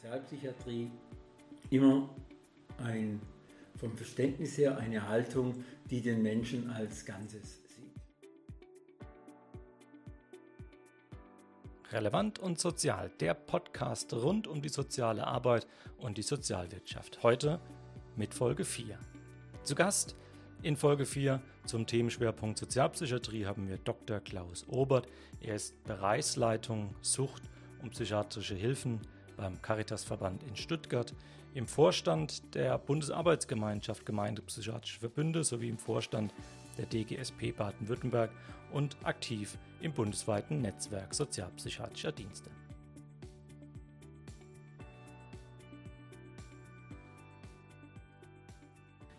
Sozialpsychiatrie immer ein, vom Verständnis her eine Haltung, die den Menschen als Ganzes sieht. Relevant und sozial, der Podcast rund um die soziale Arbeit und die Sozialwirtschaft. Heute mit Folge 4. Zu Gast in Folge 4 zum Themenschwerpunkt Sozialpsychiatrie haben wir Dr. Klaus Obert. Er ist Bereichsleitung Sucht und psychiatrische Hilfen beim Caritasverband in Stuttgart, im Vorstand der Bundesarbeitsgemeinschaft Gemeindepsychiatrische Verbünde sowie im Vorstand der DGSP Baden-Württemberg und aktiv im bundesweiten Netzwerk sozialpsychiatrischer Dienste.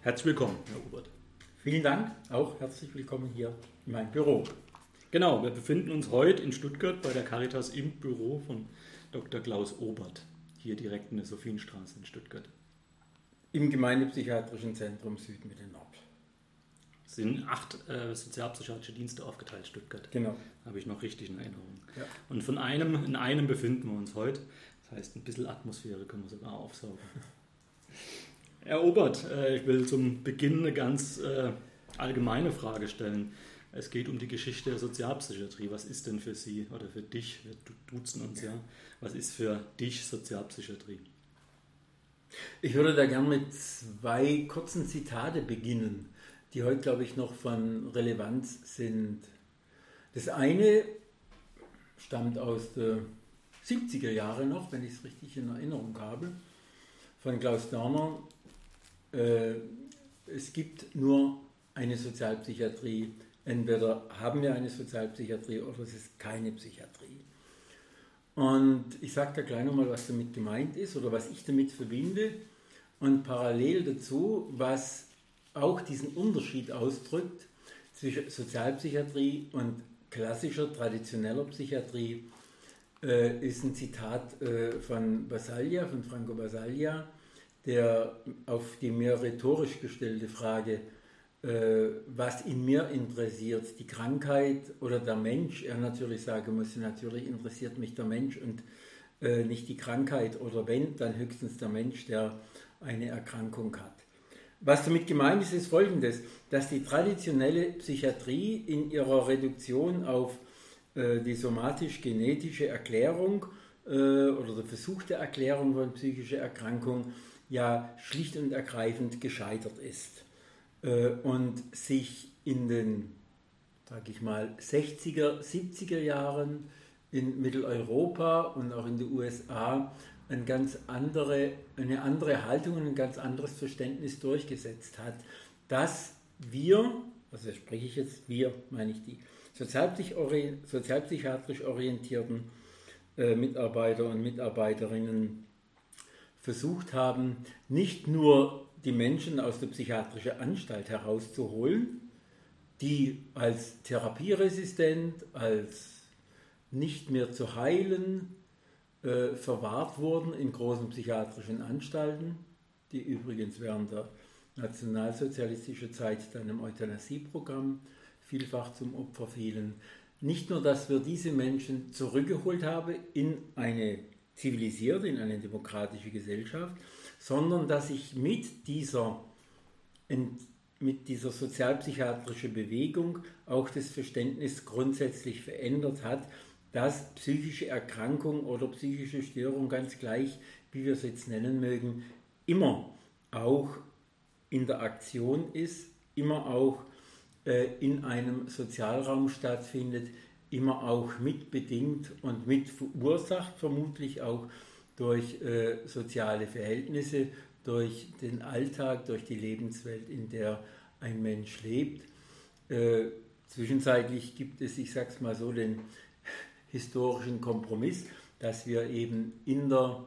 Herzlich willkommen, Herr Obert. Vielen Dank, auch herzlich willkommen hier in meinem Büro. Genau, wir befinden uns heute in Stuttgart bei der Caritas im Büro von Dr. Klaus Obert, hier direkt in der Sophienstraße in Stuttgart. Im Gemeindepsychiatrischen Zentrum Süd Mitte Nord. Es sind acht äh, sozialpsychiatrische Dienste aufgeteilt, Stuttgart. Genau. Habe ich noch richtig in Erinnerung. Ja. Und von einem, in einem befinden wir uns heute. Das heißt, ein bisschen Atmosphäre können wir sogar aufsaugen. Herr Obert, äh, ich will zum Beginn eine ganz äh, allgemeine Frage stellen. Es geht um die Geschichte der Sozialpsychiatrie. Was ist denn für Sie oder für dich, wir duzen uns ja, was ist für dich Sozialpsychiatrie? Ich würde da gerne mit zwei kurzen Zitate beginnen, die heute, glaube ich, noch von Relevanz sind. Das eine stammt aus den 70er Jahren noch, wenn ich es richtig in Erinnerung habe, von Klaus Dörner. Äh, es gibt nur eine Sozialpsychiatrie Entweder haben wir eine Sozialpsychiatrie oder es ist keine Psychiatrie. Und ich sage da gleich nochmal, was damit gemeint ist oder was ich damit verbinde. Und parallel dazu, was auch diesen Unterschied ausdrückt zwischen Sozialpsychiatrie und klassischer, traditioneller Psychiatrie, äh, ist ein Zitat äh, von Basaglia, von Franco Basaglia, der auf die mehr rhetorisch gestellte Frage was in mir interessiert, die Krankheit oder der Mensch. Er natürlich sagen muss, natürlich interessiert mich der Mensch und äh, nicht die Krankheit oder wenn, dann höchstens der Mensch, der eine Erkrankung hat. Was damit gemeint ist, ist folgendes, dass die traditionelle Psychiatrie in ihrer Reduktion auf äh, die somatisch-genetische Erklärung äh, oder der Versuch der Erklärung von psychischer Erkrankung ja schlicht und ergreifend gescheitert ist. Äh, und sich in den, sage ich mal, 60er, 70er Jahren in Mitteleuropa und auch in den USA eine ganz andere, eine andere Haltung und ein ganz anderes Verständnis durchgesetzt hat, dass wir, also spreche ich jetzt wir, meine ich die sozialpsychiatrisch orientierten äh, Mitarbeiter und Mitarbeiterinnen versucht haben, nicht nur die Menschen aus der psychiatrischen Anstalt herauszuholen, die als therapieresistent, als nicht mehr zu heilen äh, verwahrt wurden in großen psychiatrischen Anstalten, die übrigens während der nationalsozialistischen Zeit dann im Euthanasieprogramm vielfach zum Opfer fielen. Nicht nur, dass wir diese Menschen zurückgeholt haben in eine zivilisierte, in eine demokratische Gesellschaft, sondern dass sich mit dieser, mit dieser sozialpsychiatrischen Bewegung auch das Verständnis grundsätzlich verändert hat, dass psychische Erkrankung oder psychische Störung, ganz gleich, wie wir es jetzt nennen mögen, immer auch in der Aktion ist, immer auch äh, in einem Sozialraum stattfindet, immer auch mitbedingt und mit verursacht, vermutlich auch durch äh, soziale Verhältnisse, durch den Alltag, durch die Lebenswelt, in der ein Mensch lebt. Äh, zwischenzeitlich gibt es, ich sage es mal so, den historischen Kompromiss, dass wir eben in der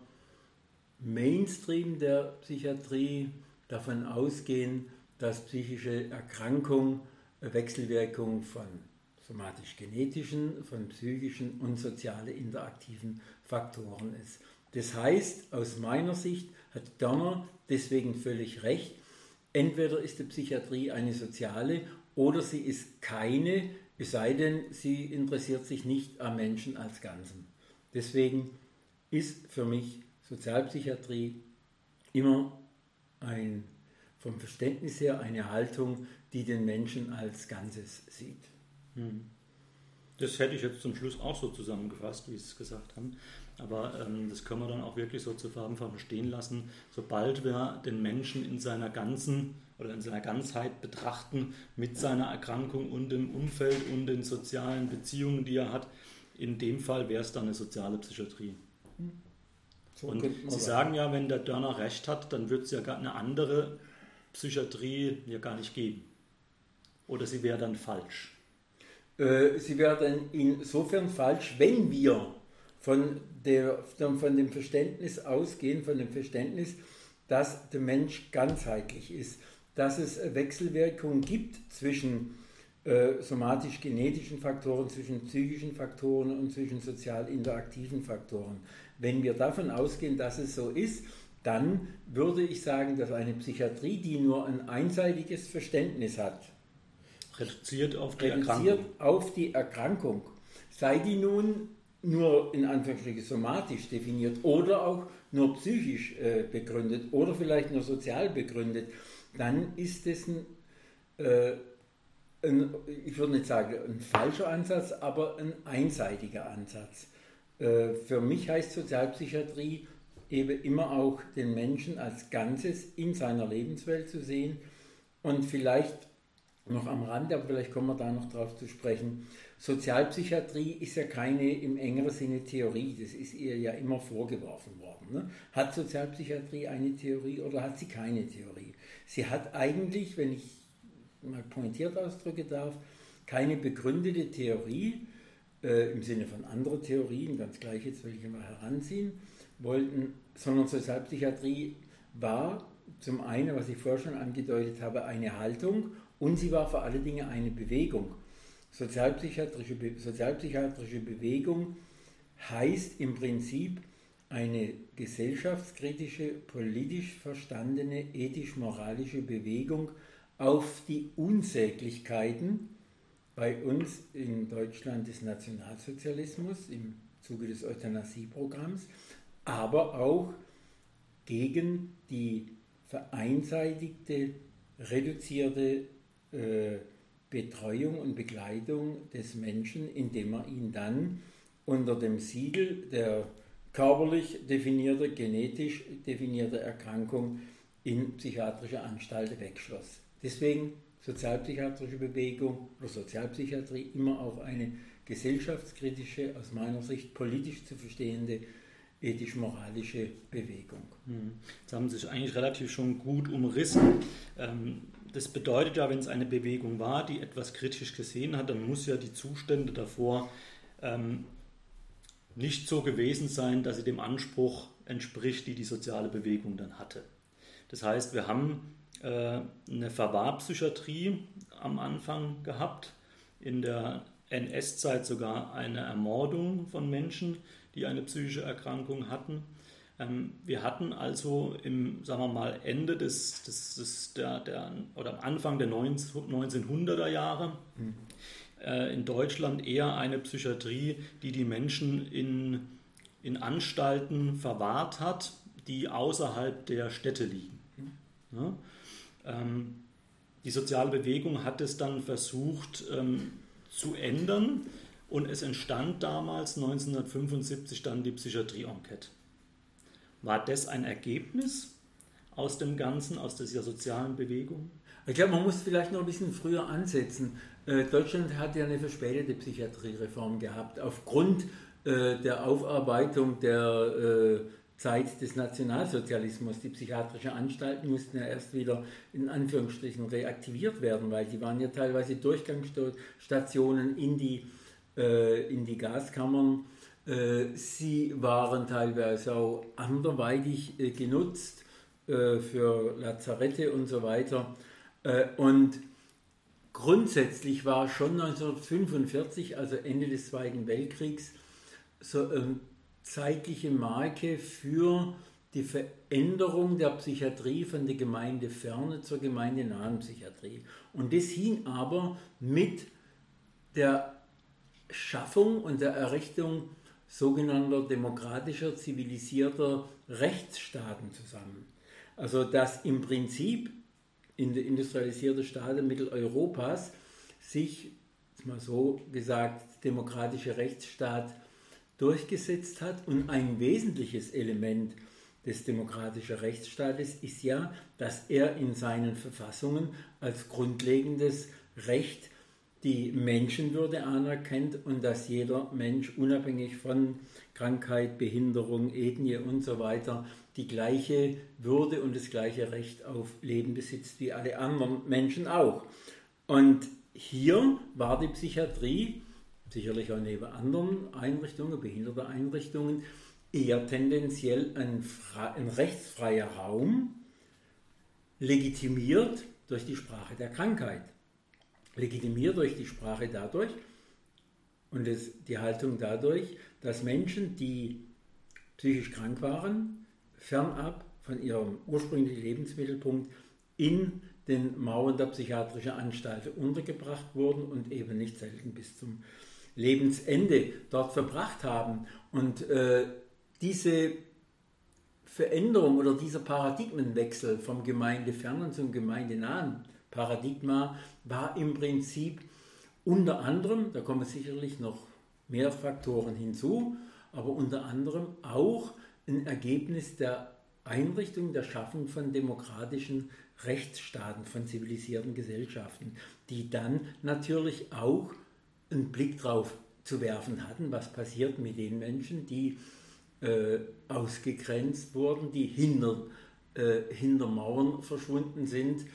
Mainstream der Psychiatrie davon ausgehen, dass psychische Erkrankung Wechselwirkung von somatisch-genetischen, von psychischen und soziale interaktiven Faktoren ist. Das heißt, aus meiner Sicht hat Dörner deswegen völlig recht. Entweder ist die Psychiatrie eine soziale oder sie ist keine, es sei denn, sie interessiert sich nicht am Menschen als Ganzen. Deswegen ist für mich Sozialpsychiatrie immer ein, vom Verständnis her eine Haltung, die den Menschen als Ganzes sieht. Hm. Das hätte ich jetzt zum Schluss auch so zusammengefasst, wie Sie es gesagt haben. Aber ähm, das können wir dann auch wirklich so zu Farbenfarben stehen lassen. Sobald wir den Menschen in seiner ganzen oder in seiner Ganzheit betrachten, mit seiner Erkrankung und dem Umfeld und den sozialen Beziehungen, die er hat, in dem Fall wäre es dann eine soziale Psychiatrie. So und Sie sagen ja, wenn der Dörner recht hat, dann wird es ja gar eine andere Psychiatrie ja gar nicht geben. Oder sie wäre dann falsch. Äh, sie wäre dann insofern falsch, wenn wir von, der, von dem Verständnis ausgehen, von dem Verständnis, dass der Mensch ganzheitlich ist, dass es Wechselwirkungen gibt zwischen äh, somatisch-genetischen Faktoren, zwischen psychischen Faktoren und zwischen sozial interaktiven Faktoren. Wenn wir davon ausgehen, dass es so ist, dann würde ich sagen, dass eine Psychiatrie, die nur ein einseitiges Verständnis hat, reduziert auf die reduziert Erkrankung, auf die Erkrankung sei die nun nur in Anführungsstrichen somatisch definiert oder auch nur psychisch äh, begründet oder vielleicht nur sozial begründet, dann ist es ein, äh, ein, ich würde nicht sagen ein falscher Ansatz, aber ein einseitiger Ansatz. Äh, für mich heißt Sozialpsychiatrie eben immer auch den Menschen als Ganzes in seiner Lebenswelt zu sehen und vielleicht noch am Rande, aber vielleicht kommen wir da noch drauf zu sprechen. Sozialpsychiatrie ist ja keine im engeren Sinne Theorie, das ist ihr ja immer vorgeworfen worden. Ne? Hat Sozialpsychiatrie eine Theorie oder hat sie keine Theorie? Sie hat eigentlich, wenn ich mal pointiert ausdrücken darf, keine begründete Theorie äh, im Sinne von anderen Theorien, ganz gleich jetzt ich mal heranziehen, wollten, sondern Sozialpsychiatrie war zum einen, was ich vorher schon angedeutet habe, eine Haltung und sie war vor allen Dingen eine Bewegung. Sozialpsychiatrische, Be sozialpsychiatrische Bewegung heißt im Prinzip eine gesellschaftskritische, politisch verstandene, ethisch-moralische Bewegung auf die Unsäglichkeiten bei uns in Deutschland des Nationalsozialismus im Zuge des Euthanasieprogramms, aber auch gegen die vereinseitigte, reduzierte äh, Betreuung und Begleitung des Menschen, indem man ihn dann unter dem Siegel der körperlich definierte, genetisch definierte Erkrankung in psychiatrische Anstalten wegschloss. Deswegen sozialpsychiatrische Bewegung oder Sozialpsychiatrie immer auch eine gesellschaftskritische, aus meiner Sicht politisch zu verstehende ethisch-moralische Bewegung. Hm. Jetzt haben Sie sich eigentlich relativ schon gut umrissen. Ähm, das bedeutet ja, wenn es eine Bewegung war, die etwas kritisch gesehen hat, dann muss ja die Zustände davor ähm, nicht so gewesen sein, dass sie dem Anspruch entspricht, die die soziale Bewegung dann hatte. Das heißt, wir haben äh, eine Verwahrpsychiatrie am Anfang gehabt, in der NS-Zeit sogar eine Ermordung von Menschen, die eine psychische Erkrankung hatten. Ähm, wir hatten also im, sagen wir mal, Ende des, des, des der, der, oder am Anfang der 1900er Jahre mhm. in Deutschland eher eine Psychiatrie, die die Menschen in, in Anstalten verwahrt hat, die außerhalb der Städte liegen. Mhm. Ja? Ähm, die soziale Bewegung hat es dann versucht ähm, zu ändern und es entstand damals 1975 dann die Psychiatrie-Enquete. War das ein Ergebnis aus dem Ganzen, aus dieser sozialen Bewegung? Ich glaube, man muss vielleicht noch ein bisschen früher ansetzen. Äh, Deutschland hat ja eine verspätete Psychiatriereform gehabt, aufgrund äh, der Aufarbeitung der äh, Zeit des Nationalsozialismus. Die psychiatrischen Anstalten mussten ja erst wieder in Anführungsstrichen reaktiviert werden, weil die waren ja teilweise Durchgangsstationen in die, in die Gaskammern sie waren teilweise auch anderweitig äh, genutzt äh, für Lazarette und so weiter. Und grundsätzlich war schon 1945, also Ende des Zweiten Weltkriegs, so eine zeitliche Marke für die Veränderung der Psychiatrie von der Gemeindeferne zur gemeindenahen Psychiatrie. Und das hing aber mit der Schaffung und der Errichtung sogenannter demokratischer, zivilisierter Rechtsstaaten zusammen. Also dass im Prinzip in der industrialisierten Staaten Mitteleuropas sich, mal so gesagt, demokratischer Rechtsstaat durchgesetzt hat und ein wesentliches Element des demokratischen Rechtsstaates ist ja, dass er in seinen Verfassungen als grundlegendes Recht die Menschenwürde anerkennt und dass jeder Mensch unabhängig von Krankheit, Behinderung, Ethnie und so weiter die gleiche Würde und das gleiche Recht auf Leben besitzt wie alle anderen Menschen auch. Und hier war die Psychiatrie, sicherlich auch neben anderen Einrichtungen, Behinderteneinrichtungen, eher tendenziell ein, ein rechtsfreier Raum, legitimiert durch die Sprache der Krankheit legitimiert durch die Sprache dadurch und das, die Haltung dadurch, dass Menschen, die psychisch krank waren, fernab von ihrem ursprünglichen Lebensmittelpunkt in den Mauern der psychiatrischen Anstalten untergebracht wurden und eben nicht selten bis zum Lebensende dort verbracht haben. Und äh, diese Veränderung oder dieser Paradigmenwechsel vom gemeindefernen zum gemeindenahen Paradigma war im Prinzip unter anderem, da kommen sicherlich noch mehr Faktoren hinzu, aber unter anderem auch ein Ergebnis der Einrichtung, der Schaffung von demokratischen Rechtsstaaten, von zivilisierten Gesellschaften, die dann natürlich auch einen Blick drauf zu werfen hatten, was passiert mit den Menschen, die äh, ausgegrenzt wurden, die hinter, äh, hinter Mauern verschwunden sind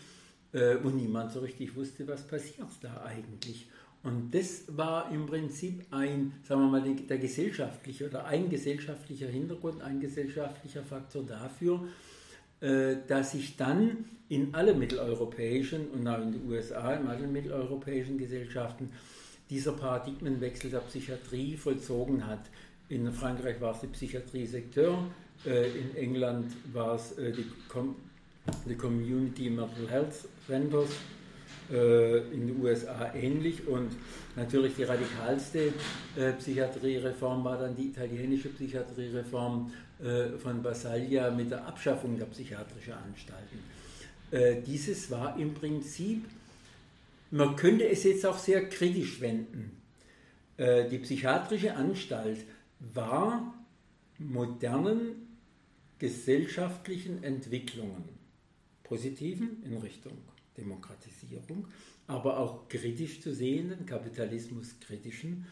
äh, wo niemand so richtig wusste, was passiert da eigentlich. Und das war im Prinzip ein, sagen wir mal, der gesellschaftliche oder ein gesellschaftlicher Hintergrund, ein gesellschaftlicher Faktor dafür, äh, dass sich dann in alle mitteleuropäischen und auch in den USA, in allen mitteleuropäischen Gesellschaften dieser Paradigmenwechsel der Psychiatrie vollzogen hat. In Frankreich war es die Psychiatrie-Sektor, äh, in England war es die die Community Mental Health Centers, äh, in den USA ähnlich und natürlich die radikalste äh, Psychiatriereform war dann die italienische Psychiatriereform äh, von Basaglia mit der Abschaffung der psychiatrischen Anstalten. Äh, dieses war im Prinzip, man könnte es jetzt auch sehr kritisch wenden. Äh, die psychiatrische Anstalt war modernen gesellschaftlichen Entwicklungen positiven in Richtung Demokratisierung, aber auch kritisch zu sehenden, kapitalismuskritischen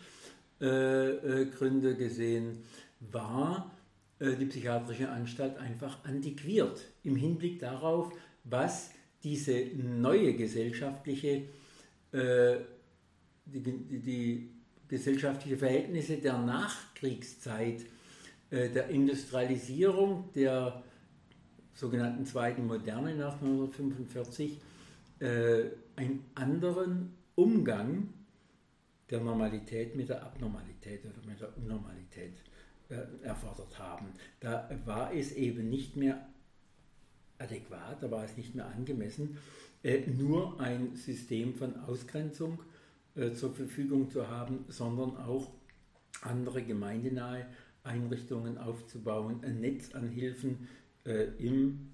äh, äh, Gründe gesehen, war äh, die psychiatrische Anstalt einfach antiquiert im Hinblick darauf, was diese neue gesellschaftliche, äh, die, die, gesellschaftliche Verhältnisse der Nachkriegszeit, äh, der Industrialisierung, der sogenannten zweiten Moderne nach 1945 äh, einen anderen Umgang der Normalität mit der Abnormalität oder mit der Unnormalität äh, erfordert haben. Da war es eben nicht mehr adäquat, da war es nicht mehr angemessen, äh, nur ein System von Ausgrenzung äh, zur Verfügung zu haben, sondern auch andere gemeindenahe Einrichtungen aufzubauen, ein Netz an Hilfen äh, im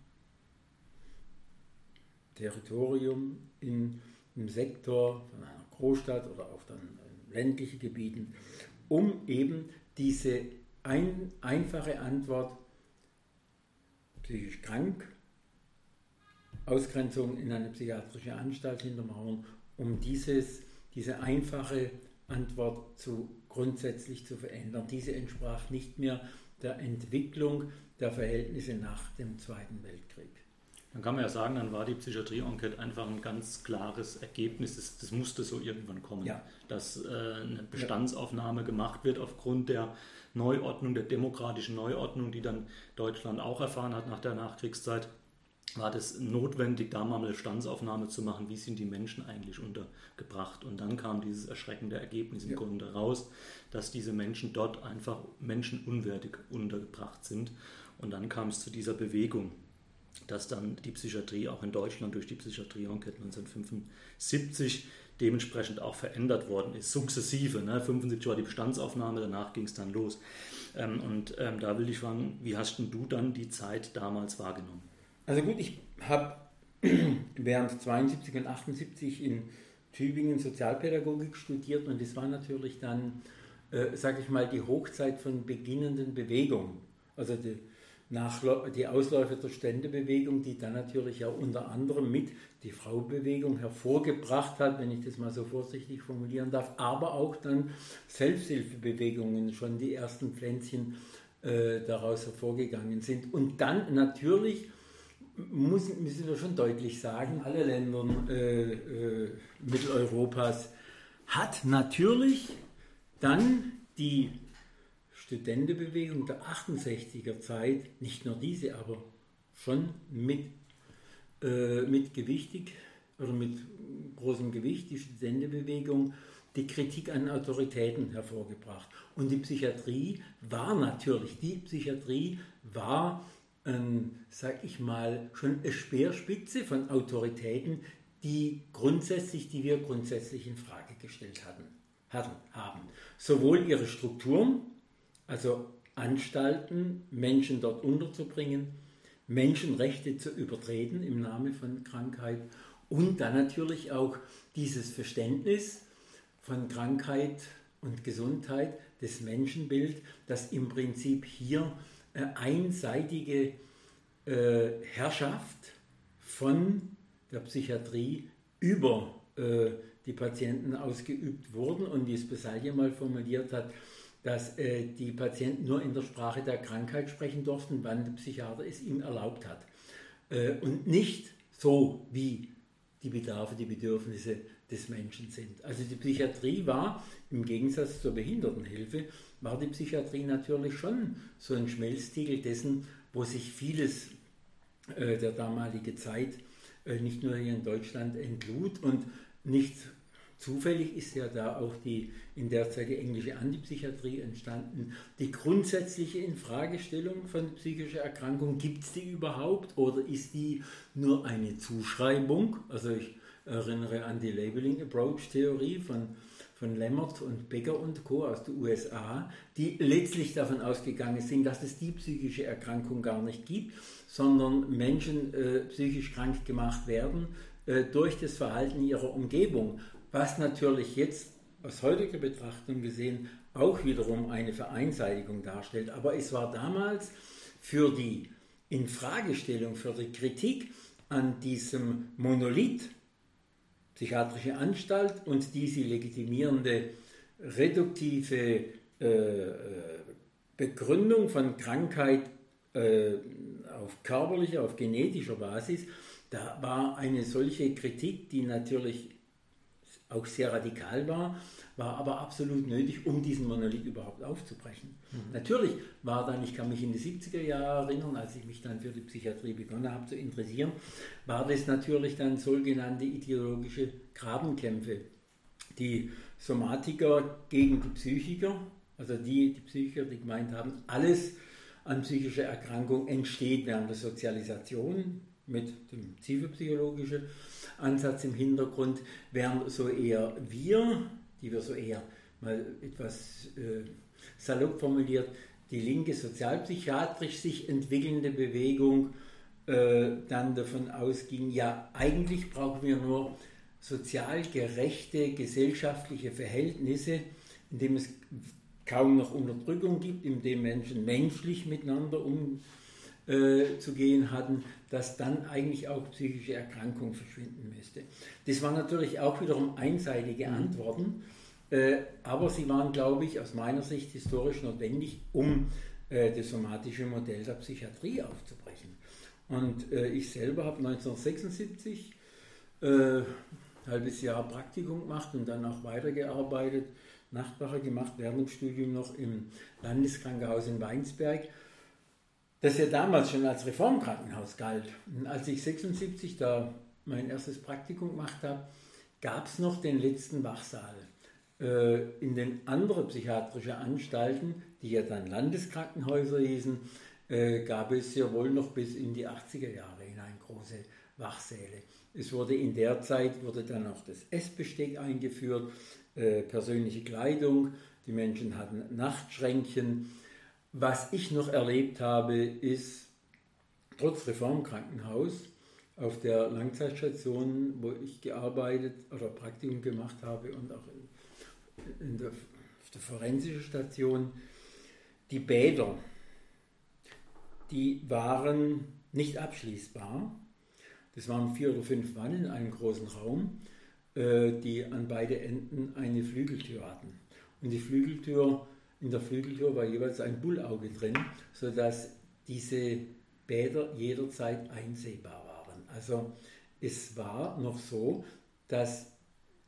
Territorium, in, im Sektor von einer Großstadt oder auch dann ländlichen Gebieten, um eben diese ein, einfache Antwort, psychisch krank, Ausgrenzung in eine psychiatrische Anstalt hintermauern, um dieses, diese einfache Antwort zu, grundsätzlich zu verändern. Diese entsprach nicht mehr der Entwicklung der Verhältnisse nach dem Zweiten Weltkrieg. Dann kann man ja sagen, dann war die Psychiatrie-Enquete einfach ein ganz klares Ergebnis. Das, das musste so irgendwann kommen, ja. dass äh, eine Bestandsaufnahme gemacht wird aufgrund der Neuordnung, der demokratischen Neuordnung, die dann Deutschland auch erfahren hat nach der Nachkriegszeit war das notwendig, da mal eine Bestandsaufnahme zu machen, wie sind die Menschen eigentlich untergebracht. Und dann kam dieses erschreckende Ergebnis im ja. Grunde raus, dass diese Menschen dort einfach menschenunwürdig untergebracht sind. Und dann kam es zu dieser Bewegung, dass dann die Psychiatrie auch in Deutschland durch die Psychiatrie-Enquete 1975 dementsprechend auch verändert worden ist, sukzessive. Ne? 75 war die Bestandsaufnahme, danach ging es dann los. Ähm, und ähm, da will ich fragen, wie hast denn du dann die Zeit damals wahrgenommen? Also gut, ich habe während 72 und 78 in Tübingen Sozialpädagogik studiert und das war natürlich dann, äh, sage ich mal, die Hochzeit von beginnenden Bewegungen. Also die, die Ausläufer der Ständebewegung, die dann natürlich auch unter anderem mit die Fraubewegung hervorgebracht hat, wenn ich das mal so vorsichtig formulieren darf, aber auch dann Selbsthilfebewegungen schon die ersten Pflänzchen äh, daraus hervorgegangen sind. Und dann natürlich muss, müssen wir schon deutlich sagen, alle Länder äh, äh, Mitteleuropas hat natürlich dann die Studentenbewegung der 68er Zeit, nicht nur diese, aber schon mit, äh, mit gewichtig oder mit großem Gewicht, die Studentenbewegung, die Kritik an Autoritäten hervorgebracht. Und die Psychiatrie war natürlich, die Psychiatrie war, ähm, sag ich mal, schon eine Speerspitze von Autoritäten, die grundsätzlich, die wir grundsätzlich in Frage gestellt hatten, hatten haben. Sowohl ihre Strukturen, also Anstalten, Menschen dort unterzubringen, Menschenrechte zu übertreten im Namen von Krankheit und dann natürlich auch dieses Verständnis von Krankheit und Gesundheit, des Menschenbild, das im Prinzip hier einseitige äh, Herrschaft von der Psychiatrie über äh, die Patienten ausgeübt wurden und wie es Besalje mal formuliert hat, dass äh, die Patienten nur in der Sprache der Krankheit sprechen durften, wann der Psychiater es ihm erlaubt hat. Äh, und nicht so, wie die Bedarfe, die Bedürfnisse des Menschen sind. Also die Psychiatrie war, im Gegensatz zur Behindertenhilfe, war die Psychiatrie natürlich schon so ein Schmelztiegel dessen, wo sich vieles äh, der damaligen Zeit äh, nicht nur hier in Deutschland entlud und nicht Zufällig ist ja da auch die in der Zeit die englische Antipsychiatrie entstanden. Die grundsätzliche Infragestellung von psychischer Erkrankung, gibt es die überhaupt oder ist die nur eine Zuschreibung? Also ich erinnere an die Labeling Approach Theorie von, von Lemmert und Becker und Co. aus den USA, die letztlich davon ausgegangen sind, dass es die psychische Erkrankung gar nicht gibt, sondern Menschen äh, psychisch krank gemacht werden äh, durch das Verhalten ihrer Umgebung was natürlich jetzt aus heutiger Betrachtung gesehen auch wiederum eine Vereinseitigung darstellt. Aber es war damals für die Infragestellung, für die Kritik an diesem Monolith, psychiatrische Anstalt und diese legitimierende reduktive äh, Begründung von Krankheit äh, auf körperlicher, auf genetischer Basis, da war eine solche Kritik, die natürlich auch sehr radikal war, war aber absolut nötig, um diesen Monolith überhaupt aufzubrechen. Mhm. Natürlich war dann, ich kann mich in die 70er Jahre erinnern, als ich mich dann für die Psychiatrie begonnen habe zu interessieren, war das natürlich dann sogenannte ideologische Grabenkämpfe. Die Somatiker gegen die Psychiker, also die, die Psychiker, die gemeint haben, alles an psychischer Erkrankung entsteht während der Sozialisation mit dem psychopsychologischen Ansatz im Hintergrund, während so eher wir, die wir so eher mal etwas äh, salopp formuliert, die linke sozialpsychiatrisch sich entwickelnde Bewegung äh, dann davon ausging, ja, eigentlich brauchen wir nur sozial gerechte gesellschaftliche Verhältnisse, in dem es kaum noch Unterdrückung gibt, in dem Menschen menschlich miteinander umzugehen äh, hatten, dass dann eigentlich auch psychische Erkrankung verschwinden müsste. Das waren natürlich auch wiederum einseitige mhm. Antworten, äh, aber sie waren, glaube ich, aus meiner Sicht historisch notwendig, um äh, das somatische Modell der Psychiatrie aufzubrechen. Und äh, ich selber habe 1976 ein halbes Jahr Praktikum gemacht und dann auch weitergearbeitet, Nachtwache gemacht, während dem Studium noch im Landeskrankenhaus in Weinsberg das ja damals schon als Reformkrankenhaus galt. Und als ich 76 da mein erstes Praktikum gemacht habe, gab es noch den letzten Wachsaal. Äh, in den anderen psychiatrischen Anstalten, die ja dann Landeskrankenhäuser hießen, äh, gab es ja wohl noch bis in die 80er Jahre hinein große Wachsäle. Es wurde in der Zeit wurde dann auch das Essbesteck eingeführt, äh, persönliche Kleidung, die Menschen hatten Nachtschränkchen. Was ich noch erlebt habe, ist trotz Reformkrankenhaus auf der Langzeitstation, wo ich gearbeitet oder Praktikum gemacht habe und auch in, in der, auf der forensischen Station, die Bäder, die waren nicht abschließbar. Das waren vier oder fünf Mann in einem großen Raum, äh, die an beide Enden eine Flügeltür hatten. Und die Flügeltür, in der Flügeltür war jeweils ein Bullauge drin, sodass diese Bäder jederzeit einsehbar waren. Also es war noch so, dass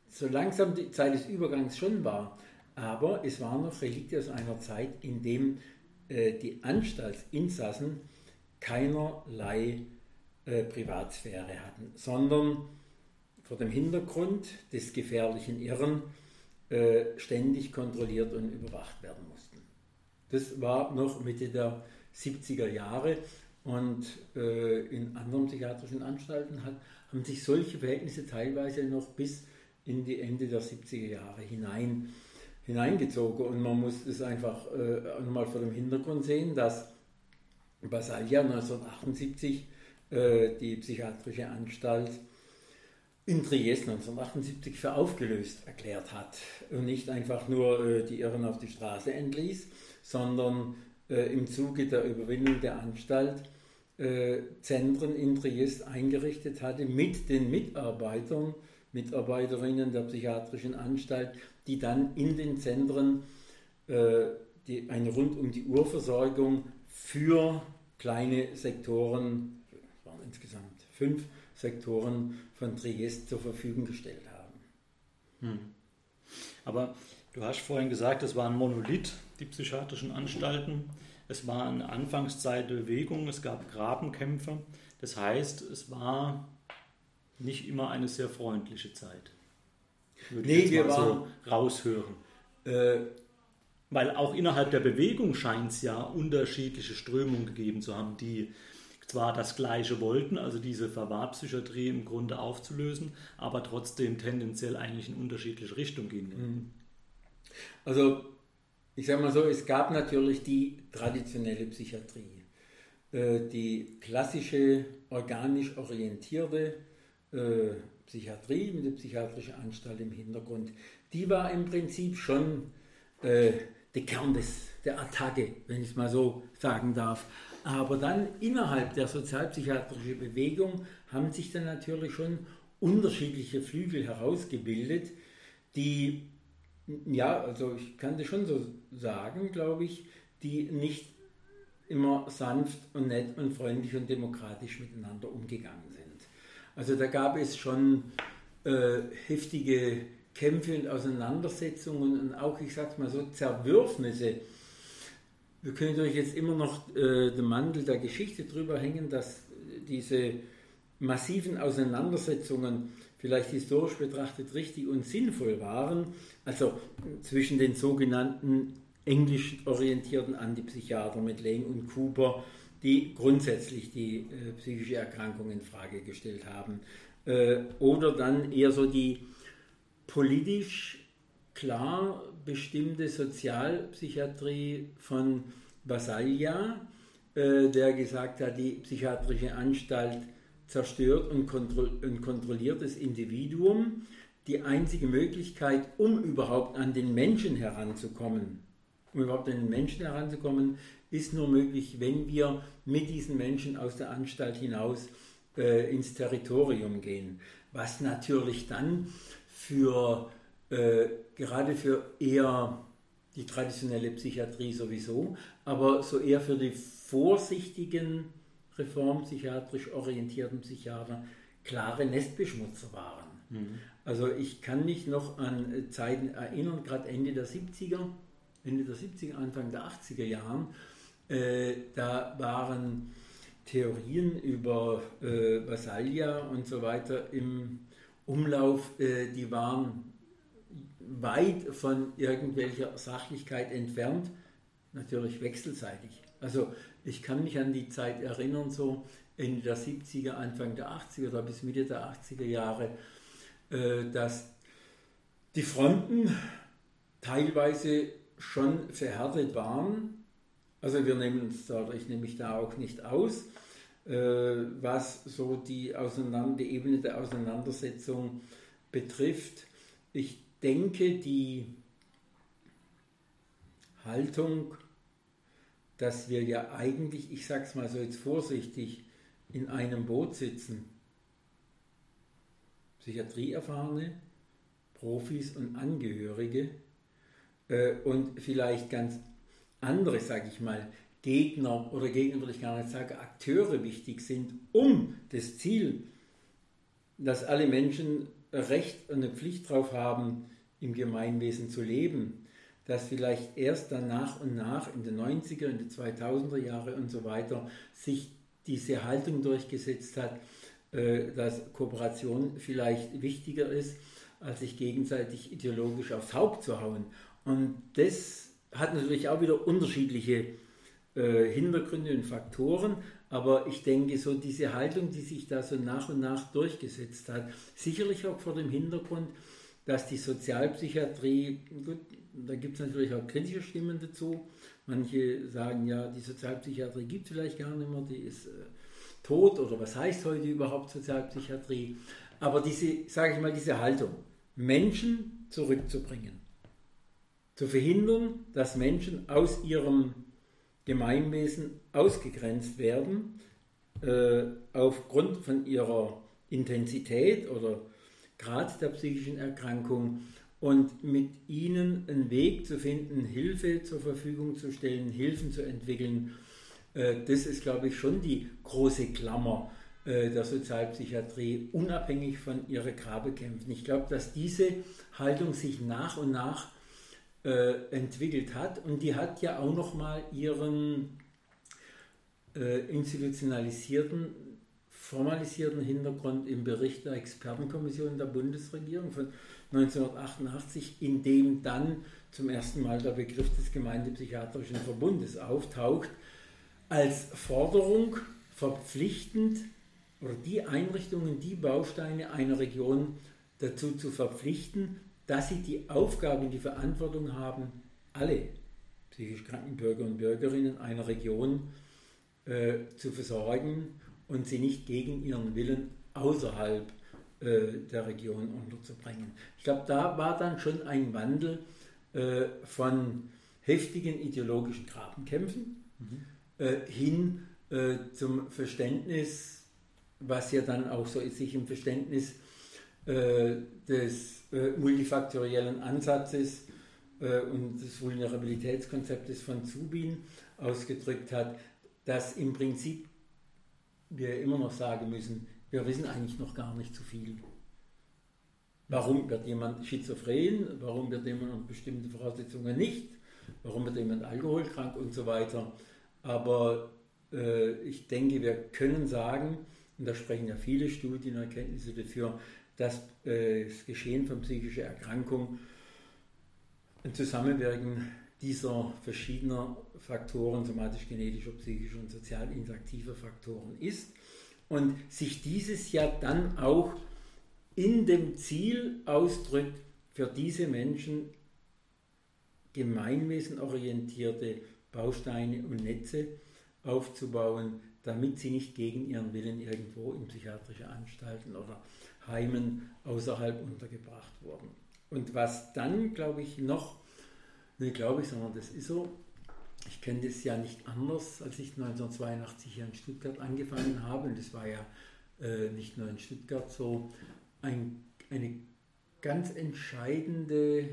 so langsam die Zeit des Übergangs schon war, aber es war noch Relikte aus einer Zeit, in dem äh, die Anstaltsinsassen keinerlei äh, Privatsphäre hatten, sondern vor dem Hintergrund des gefährlichen Irren äh, ständig kontrolliert und überwacht werden mussten. Das war noch Mitte der 70er Jahre und äh, in anderen psychiatrischen Anstalten hat, haben sich solche Verhältnisse teilweise noch bis in die Ende der 70er Jahre hinein hineingezogen. Und man muss es einfach äh, nochmal vor dem Hintergrund sehen, dass Basalia 1978 äh, die psychiatrische Anstalt in Triest 1978 für aufgelöst erklärt hat und nicht einfach nur äh, die Irren auf die Straße entließ, sondern äh, im Zuge der Überwindung der Anstalt äh, Zentren in Triest eingerichtet hatte mit den Mitarbeitern, Mitarbeiterinnen der psychiatrischen Anstalt, die dann in den Zentren äh, die, eine rund um die Uhr Versorgung für kleine Sektoren, waren insgesamt fünf Sektoren von Triest zur Verfügung gestellt haben. Hm. Aber du hast vorhin gesagt, es war ein Monolith, die psychiatrischen Anstalten. Es war eine Anfangszeit Bewegung, es gab Grabenkämpfe. Das heißt, es war nicht immer eine sehr freundliche Zeit. Würde nee, wir waren so raushören. Äh, Weil auch innerhalb der Bewegung scheint es ja unterschiedliche Strömungen gegeben zu haben, die zwar das Gleiche wollten, also diese Verwahrpsychiatrie im Grunde aufzulösen, aber trotzdem tendenziell eigentlich in unterschiedliche Richtungen gehen. Mhm. Also ich sage mal so, es gab natürlich die traditionelle Psychiatrie, äh, die klassische organisch orientierte äh, Psychiatrie mit der psychiatrischen Anstalt im Hintergrund, die war im Prinzip schon äh, der Kern des, der Attacke, wenn ich es mal so sagen darf. Aber dann innerhalb der sozialpsychiatrischen Bewegung haben sich dann natürlich schon unterschiedliche Flügel herausgebildet, die, ja, also ich kann das schon so sagen, glaube ich, die nicht immer sanft und nett und freundlich und demokratisch miteinander umgegangen sind. Also da gab es schon äh, heftige Kämpfe und Auseinandersetzungen und auch, ich sag's mal so, Zerwürfnisse. Wir können natürlich jetzt immer noch äh, den Mantel der Geschichte drüber hängen, dass diese massiven Auseinandersetzungen vielleicht historisch betrachtet richtig und sinnvoll waren, also zwischen den sogenannten englisch orientierten Antipsychiater mit Leng und Cooper die grundsätzlich die äh, psychische Erkrankung in Frage gestellt haben. Äh, oder dann eher so die politisch klar bestimmte Sozialpsychiatrie von Basaglia, äh, der gesagt hat, die psychiatrische Anstalt zerstört und, kontro und kontrolliert das Individuum. Die einzige Möglichkeit, um überhaupt an den Menschen heranzukommen, um überhaupt an den Menschen heranzukommen, ist nur möglich, wenn wir mit diesen Menschen aus der Anstalt hinaus äh, ins Territorium gehen. Was natürlich dann für äh, gerade für eher die traditionelle Psychiatrie sowieso, aber so eher für die vorsichtigen, reformpsychiatrisch orientierten Psychiater klare Nestbeschmutzer waren. Mhm. Also ich kann mich noch an Zeiten erinnern, gerade Ende der 70er, Ende der 70er, Anfang der 80er Jahren, äh, da waren Theorien über äh, Basalia und so weiter im Umlauf, äh, die waren weit von irgendwelcher Sachlichkeit entfernt, natürlich wechselseitig. Also ich kann mich an die Zeit erinnern, so Ende der 70er, Anfang der 80er oder bis Mitte der 80er Jahre, äh, dass die Fronten teilweise schon verhärtet waren. Also wir nehmen uns da, ich nehme mich da auch nicht aus, äh, was so die, Auseinander, die Ebene der Auseinandersetzung betrifft. Ich denke, die Haltung, dass wir ja eigentlich, ich sage es mal so jetzt vorsichtig, in einem Boot sitzen. Psychiatrieerfahrene, Profis und Angehörige äh, und vielleicht ganz andere, sage ich mal, Gegner oder Gegner würde ich gar nicht sagen, Akteure wichtig sind, um das Ziel, dass alle Menschen Recht und eine Pflicht darauf haben, im Gemeinwesen zu leben, dass vielleicht erst dann nach und nach in den 90er, in den 2000er Jahre und so weiter sich diese Haltung durchgesetzt hat, äh, dass Kooperation vielleicht wichtiger ist, als sich gegenseitig ideologisch aufs Haupt zu hauen. Und das hat natürlich auch wieder unterschiedliche äh, Hintergründe und Faktoren, aber ich denke, so diese Haltung, die sich da so nach und nach durchgesetzt hat, sicherlich auch vor dem Hintergrund, dass die Sozialpsychiatrie, gut, da gibt es natürlich auch kritische Stimmen dazu. Manche sagen ja, die Sozialpsychiatrie gibt es vielleicht gar nicht mehr, die ist äh, tot oder was heißt heute überhaupt Sozialpsychiatrie. Aber diese, sage ich mal, diese Haltung, Menschen zurückzubringen, zu verhindern, dass Menschen aus ihrem Gemeinwesen ausgegrenzt werden, äh, aufgrund von ihrer Intensität oder Grad der psychischen Erkrankung und mit ihnen einen Weg zu finden, Hilfe zur Verfügung zu stellen, Hilfen zu entwickeln, äh, das ist, glaube ich, schon die große Klammer äh, der Sozialpsychiatrie, unabhängig von ihrer Grabekämpfen. Ich glaube, dass diese Haltung sich nach und nach äh, entwickelt hat und die hat ja auch nochmal ihren institutionalisierten formalisierten Hintergrund im Bericht der Expertenkommission der Bundesregierung von 1988, in dem dann zum ersten Mal der Begriff des Gemeindepsychiatrischen Verbundes auftaucht, als Forderung verpflichtend oder die Einrichtungen, die Bausteine einer Region dazu zu verpflichten, dass sie die Aufgabe die Verantwortung haben, alle psychisch kranken Bürger und Bürgerinnen einer Region äh, zu versorgen und sie nicht gegen ihren Willen außerhalb äh, der Region unterzubringen. Ich glaube, da war dann schon ein Wandel äh, von heftigen ideologischen Grabenkämpfen mhm. äh, hin äh, zum Verständnis, was ja dann auch so sich im Verständnis äh, des äh, multifaktoriellen Ansatzes und des Vulnerabilitätskonzeptes von Zubin ausgedrückt hat, dass im Prinzip wir immer noch sagen müssen, wir wissen eigentlich noch gar nicht zu viel. Warum wird jemand schizophren? Warum wird jemand unter bestimmten Voraussetzungen nicht? Warum wird jemand alkoholkrank und so weiter? Aber äh, ich denke, wir können sagen, und da sprechen ja viele Studien und Erkenntnisse dafür, dass äh, das Geschehen von psychischer Erkrankung ein Zusammenwirken dieser verschiedener Faktoren, somatisch-genetischer, psychischer und sozial interaktiver Faktoren ist und sich dieses ja dann auch in dem Ziel ausdrückt, für diese Menschen gemeinwesenorientierte Bausteine und Netze aufzubauen, damit sie nicht gegen ihren Willen irgendwo in psychiatrische Anstalten oder Heimen außerhalb untergebracht wurden. Und was dann, glaube ich, noch Nee, glaube ich, sondern das ist so. Ich kenne das ja nicht anders, als ich 1982 hier in Stuttgart angefangen habe. Und das war ja äh, nicht nur in Stuttgart so. Ein, eine ganz entscheidende,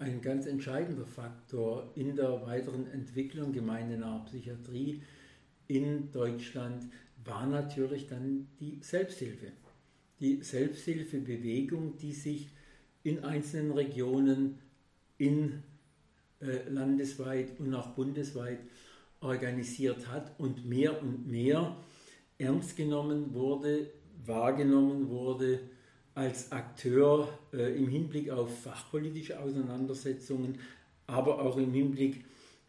ein ganz entscheidender Faktor in der weiteren Entwicklung gemeindenaher Psychiatrie in Deutschland war natürlich dann die Selbsthilfe. Die Selbsthilfebewegung, die sich in einzelnen Regionen in äh, landesweit und auch bundesweit organisiert hat und mehr und mehr ernst genommen wurde, wahrgenommen wurde als Akteur äh, im Hinblick auf fachpolitische Auseinandersetzungen, aber auch im Hinblick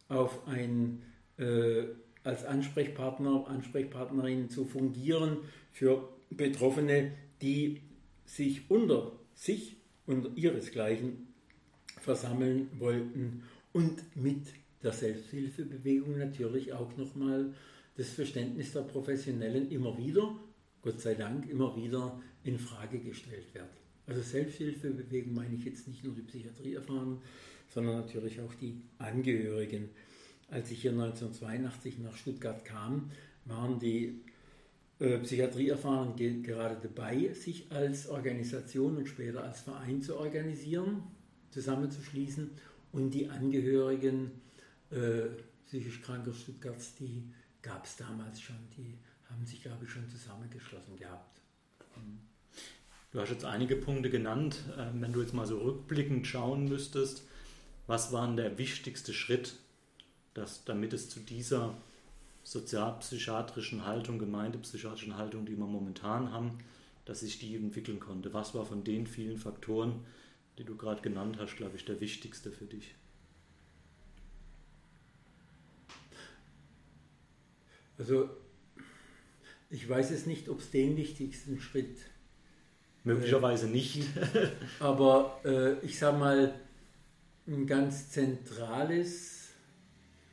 auf ein, äh, als Ansprechpartner, Ansprechpartnerin zu fungieren für Betroffene, die sich unter sich, unter ihresgleichen versammeln wollten und mit der Selbsthilfebewegung natürlich auch nochmal das Verständnis der Professionellen immer wieder, Gott sei Dank, immer wieder in Frage gestellt wird. Also Selbsthilfebewegung meine ich jetzt nicht nur die Psychiatrieerfahrenen, sondern natürlich auch die Angehörigen. Als ich hier 1982 nach Stuttgart kam, waren die äh, Psychiatrieerfahrenen gerade dabei, sich als Organisation und später als Verein zu organisieren, zusammenzuschließen und die Angehörigen äh, psychisch kranker Stuttgarts, die gab es damals schon, die haben sich, glaube ich, schon zusammengeschlossen gehabt. Du hast jetzt einige Punkte genannt. Ähm, wenn du jetzt mal so rückblickend schauen müsstest, was war der wichtigste Schritt, dass, damit es zu dieser sozialpsychiatrischen Haltung, gemeindepsychiatrischen Haltung, die wir momentan haben, dass sich die entwickeln konnte? Was war von den vielen Faktoren, die du gerade genannt hast, glaube ich, der wichtigste für dich? Also ich weiß es nicht, ob es den wichtigsten Schritt Möglicherweise äh, nicht. aber äh, ich sage mal, ein ganz zentrales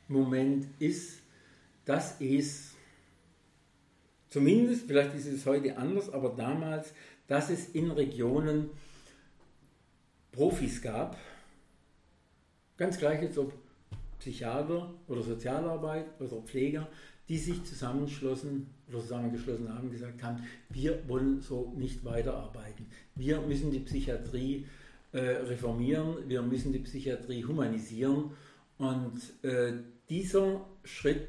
Moment ist, dass es, zumindest, vielleicht ist es heute anders, aber damals, dass es in Regionen Profis gab, ganz gleich jetzt ob Psychiater oder Sozialarbeit oder Pfleger, die sich zusammenschlossen oder zusammengeschlossen haben, gesagt haben, wir wollen so nicht weiterarbeiten. Wir müssen die Psychiatrie äh, reformieren, wir müssen die Psychiatrie humanisieren. Und äh, dieser Schritt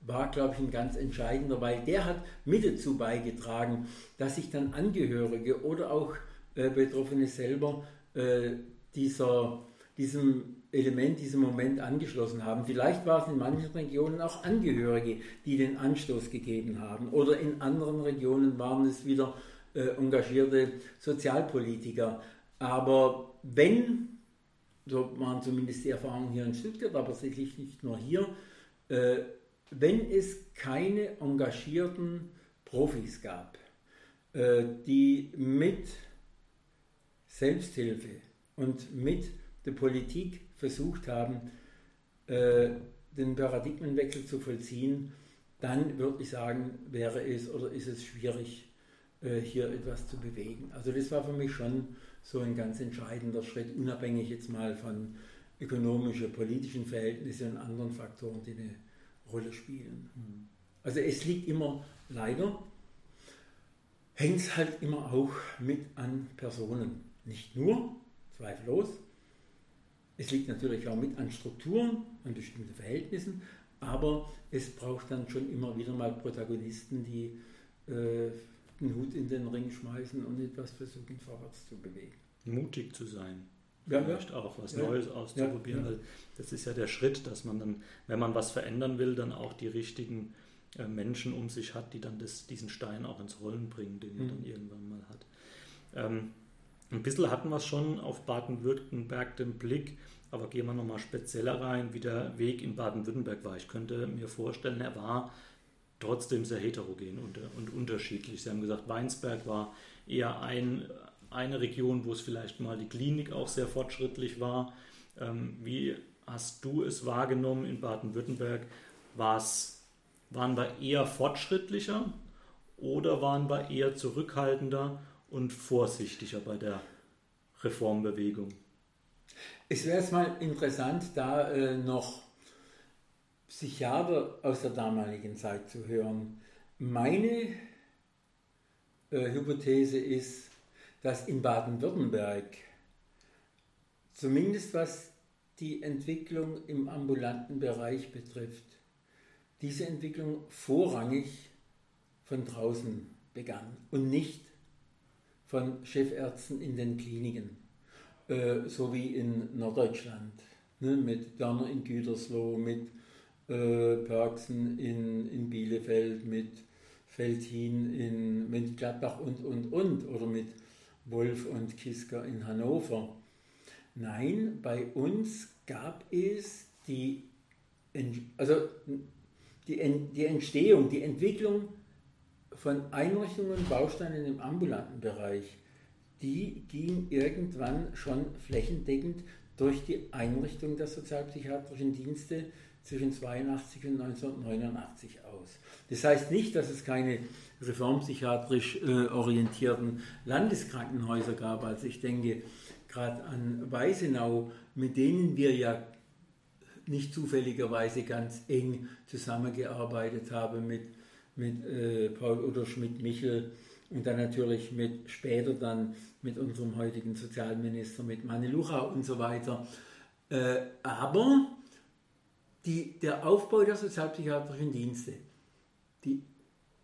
war, glaube ich, ein ganz entscheidender, weil der hat mit dazu beigetragen, dass sich dann Angehörige oder auch äh, Betroffene selber äh, dieser, diesem Element, diesem Moment angeschlossen haben. Vielleicht war es in manchen Regionen auch Angehörige, die den Anstoß gegeben haben. Oder in anderen Regionen waren es wieder äh, engagierte Sozialpolitiker. Aber wenn, so waren zumindest die Erfahrungen hier in Stuttgart, aber sicherlich nicht nur hier, äh, wenn es keine engagierten Profis gab, äh, die mit Selbsthilfe und mit der Politik versucht haben, äh, den Paradigmenwechsel zu vollziehen, dann würde ich sagen, wäre es oder ist es schwierig, äh, hier etwas zu bewegen. Also das war für mich schon so ein ganz entscheidender Schritt, unabhängig jetzt mal von ökonomischen, politischen Verhältnissen und anderen Faktoren, die eine Rolle spielen. Mhm. Also es liegt immer, leider, hängt es halt immer auch mit an Personen. Nicht nur, zweifellos, es liegt natürlich auch mit an Strukturen, an bestimmten Verhältnissen, aber es braucht dann schon immer wieder mal Protagonisten, die äh, den Hut in den Ring schmeißen und etwas versuchen vorwärts zu bewegen. Mutig zu sein. Ja, Vielleicht ja. auch was ja. Neues auszuprobieren, weil das ist ja der Schritt, dass man dann, wenn man was verändern will, dann auch die richtigen äh, Menschen um sich hat, die dann das, diesen Stein auch ins Rollen bringen, den man mhm. dann irgendwann mal hat. Ähm, ein bisschen hatten wir schon auf Baden-Württemberg den Blick, aber gehen wir nochmal spezieller rein, wie der Weg in Baden-Württemberg war. Ich könnte mir vorstellen, er war trotzdem sehr heterogen und, und unterschiedlich. Sie haben gesagt, Weinsberg war eher ein, eine Region, wo es vielleicht mal die Klinik auch sehr fortschrittlich war. Ähm, wie hast du es wahrgenommen in Baden-Württemberg? Waren wir eher fortschrittlicher oder waren wir eher zurückhaltender? Und vorsichtiger bei der Reformbewegung. Es wäre jetzt mal interessant, da äh, noch Psychiater aus der damaligen Zeit zu hören. Meine äh, Hypothese ist, dass in Baden-Württemberg, zumindest was die Entwicklung im ambulanten Bereich betrifft, diese Entwicklung vorrangig von draußen begann und nicht von Chefärzten in den Kliniken, äh, so wie in Norddeutschland, ne, mit Werner in Gütersloh, mit äh, Perksen in, in Bielefeld, mit Feldhin in Mönchengladbach und, und, und, oder mit Wolf und Kisker in Hannover. Nein, bei uns gab es die also die, die Entstehung, die Entwicklung von Einrichtungen und Bausteinen im ambulanten Bereich, die ging irgendwann schon flächendeckend durch die Einrichtung der sozialpsychiatrischen Dienste zwischen 82 und 1989 aus. Das heißt nicht, dass es keine reformpsychiatrisch äh, orientierten Landeskrankenhäuser gab. Also ich denke gerade an Weisenau, mit denen wir ja nicht zufälligerweise ganz eng zusammengearbeitet haben mit, mit äh, Paul Udo Schmidt-Michel und dann natürlich mit später dann mit unserem heutigen Sozialminister, mit Manelucha und so weiter. Äh, aber die, der Aufbau der sozialpsychiatrischen Dienste, die,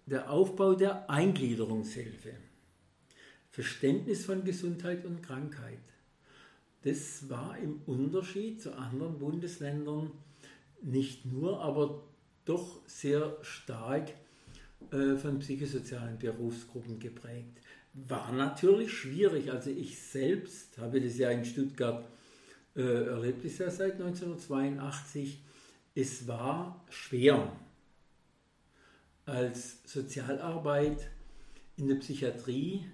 der Aufbau der Eingliederungshilfe, Verständnis von Gesundheit und Krankheit, das war im Unterschied zu anderen Bundesländern nicht nur, aber doch sehr stark äh, von psychosozialen Berufsgruppen geprägt. War natürlich schwierig. Also ich selbst habe das ja in Stuttgart äh, erlebt, ist ja seit 1982. Es war schwer als Sozialarbeit in der Psychiatrie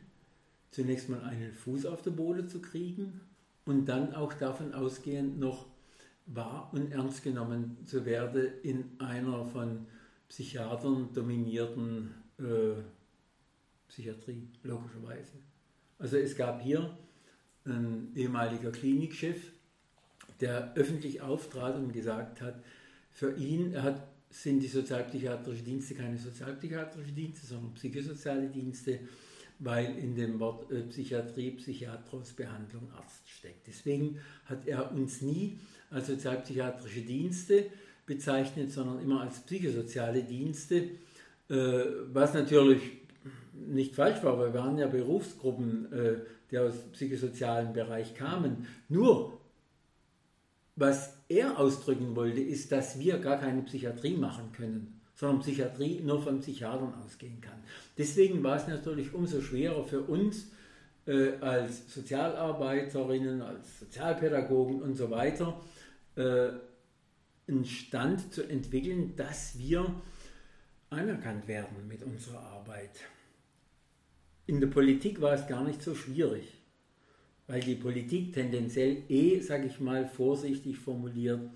zunächst mal einen Fuß auf der Boden zu kriegen und dann auch davon ausgehend noch wahr und ernst genommen zu werden in einer von Psychiatern dominierten äh, Psychiatrie, logischerweise. Also es gab hier ein ehemaliger Klinikchef, der öffentlich auftrat und gesagt hat, für ihn hat, sind die sozialpsychiatrischen Dienste keine sozialpsychiatrischen Dienste, sondern psychosoziale Dienste weil in dem Wort äh, Psychiatrie, Psychiatros, Behandlung, Arzt steckt. Deswegen hat er uns nie als sozialpsychiatrische Dienste bezeichnet, sondern immer als psychosoziale Dienste, äh, was natürlich nicht falsch war, weil wir waren ja Berufsgruppen, äh, die aus dem psychosozialen Bereich kamen. Nur, was er ausdrücken wollte, ist, dass wir gar keine Psychiatrie machen können sondern Psychiatrie nur von Psychiatern ausgehen kann. Deswegen war es natürlich umso schwerer für uns äh, als Sozialarbeiterinnen, als Sozialpädagogen und so weiter, äh, einen Stand zu entwickeln, dass wir anerkannt werden mit unserer Arbeit. In der Politik war es gar nicht so schwierig, weil die Politik tendenziell eh, sage ich mal vorsichtig formuliert,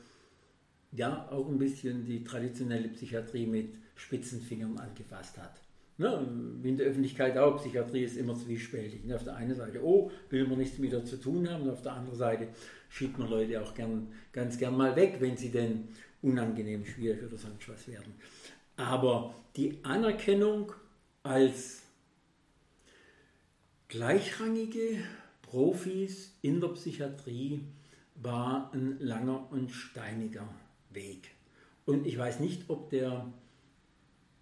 ja auch ein bisschen die traditionelle Psychiatrie mit Spitzenfingern angefasst hat. Ne, wie in der Öffentlichkeit auch, Psychiatrie ist immer zwiespältig. Ne, auf der einen Seite, oh, will man nichts mit ihr zu tun haben, und auf der anderen Seite schiebt man Leute auch gern, ganz gern mal weg, wenn sie denn unangenehm, schwierig oder sonst was werden. Aber die Anerkennung als gleichrangige Profis in der Psychiatrie war ein langer und steiniger Weg. Und ich weiß nicht, ob der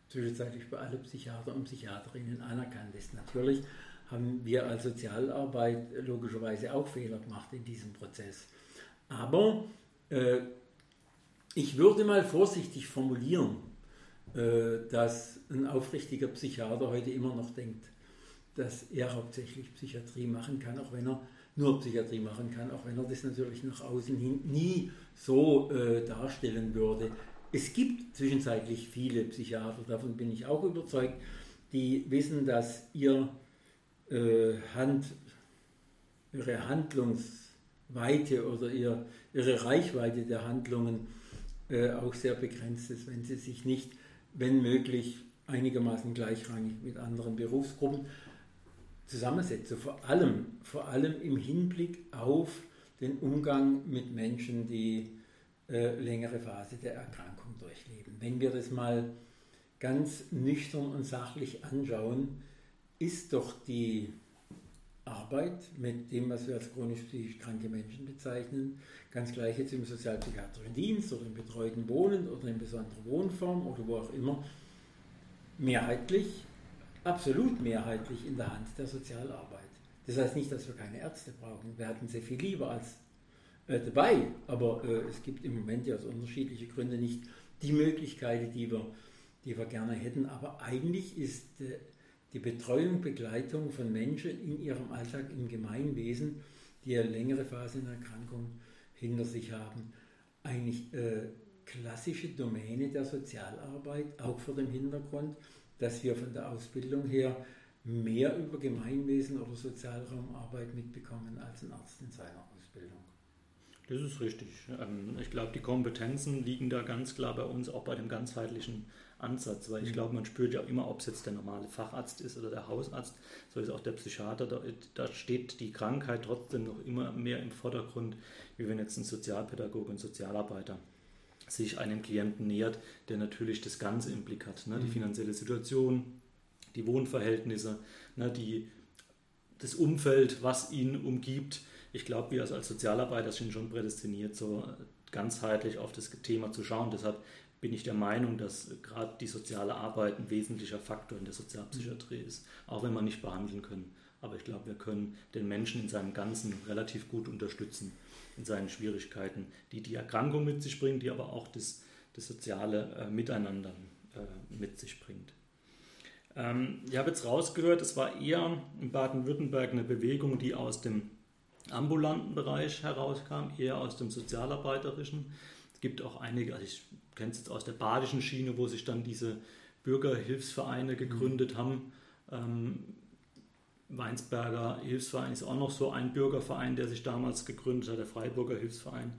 zwischenzeitlich bei allen Psychiater und Psychiaterinnen anerkannt ist. Natürlich haben wir als Sozialarbeit logischerweise auch Fehler gemacht in diesem Prozess. Aber äh, ich würde mal vorsichtig formulieren, äh, dass ein aufrichtiger Psychiater heute immer noch denkt, dass er hauptsächlich Psychiatrie machen kann, auch wenn er nur Psychiatrie machen kann, auch wenn er das natürlich nach außen hin nie so äh, darstellen würde. Es gibt zwischenzeitlich viele Psychiater, davon bin ich auch überzeugt, die wissen, dass ihr, äh, Hand, ihre Handlungsweite oder ihr, ihre Reichweite der Handlungen äh, auch sehr begrenzt ist, wenn sie sich nicht, wenn möglich, einigermaßen gleichrangig mit anderen Berufsgruppen zusammensetze, vor allem, vor allem im Hinblick auf den Umgang mit Menschen, die äh, längere Phase der Erkrankung durchleben. Wenn wir das mal ganz nüchtern und sachlich anschauen, ist doch die Arbeit mit dem, was wir als chronisch psychisch kranke Menschen bezeichnen, ganz gleich jetzt im sozialpsychiatrischen Dienst oder im betreuten Wohnen oder in besonderer Wohnform oder wo auch immer, mehrheitlich absolut mehrheitlich in der Hand der Sozialarbeit. Das heißt nicht, dass wir keine Ärzte brauchen. Wir hatten sehr viel lieber als äh, dabei, aber äh, es gibt im Moment ja aus unterschiedlichen Gründen nicht die Möglichkeiten, die wir, die wir gerne hätten. Aber eigentlich ist äh, die Betreuung, Begleitung von Menschen in ihrem Alltag im Gemeinwesen, die eine längere Phase in Erkrankung hinter sich haben, eigentlich äh, klassische Domäne der Sozialarbeit, auch vor dem Hintergrund, dass wir von der Ausbildung her mehr über Gemeinwesen oder Sozialraumarbeit mitbekommen als ein Arzt in seiner Ausbildung. Das ist richtig. Ähm, ich glaube, die Kompetenzen liegen da ganz klar bei uns, auch bei dem ganzheitlichen Ansatz, weil ich mhm. glaube, man spürt ja immer, ob es jetzt der normale Facharzt ist oder der Hausarzt, so ist auch der Psychiater, da, da steht die Krankheit trotzdem noch immer mehr im Vordergrund, wie wenn jetzt ein Sozialpädagoge, ein Sozialarbeiter sich einem Klienten nähert, der natürlich das Ganze im Blick hat. Ne? Die mhm. finanzielle Situation, die Wohnverhältnisse, ne? die, das Umfeld, was ihn umgibt. Ich glaube, wir als Sozialarbeiter sind schon prädestiniert, so ganzheitlich auf das Thema zu schauen. Deshalb bin ich der Meinung, dass gerade die soziale Arbeit ein wesentlicher Faktor in der Sozialpsychiatrie ist, auch wenn wir nicht behandeln können. Aber ich glaube, wir können den Menschen in seinem Ganzen relativ gut unterstützen in seinen Schwierigkeiten, die die Erkrankung mit sich bringt, die aber auch das, das soziale äh, Miteinander äh, mit sich bringt. Ähm, ich habe jetzt rausgehört, es war eher in Baden-Württemberg eine Bewegung, die aus dem ambulanten Bereich herauskam, eher aus dem sozialarbeiterischen. Es gibt auch einige, also ich kenne es jetzt aus der badischen Schiene, wo sich dann diese Bürgerhilfsvereine gegründet mhm. haben. Ähm, Weinsberger Hilfsverein ist auch noch so ein Bürgerverein, der sich damals gegründet hat, der Freiburger Hilfsverein.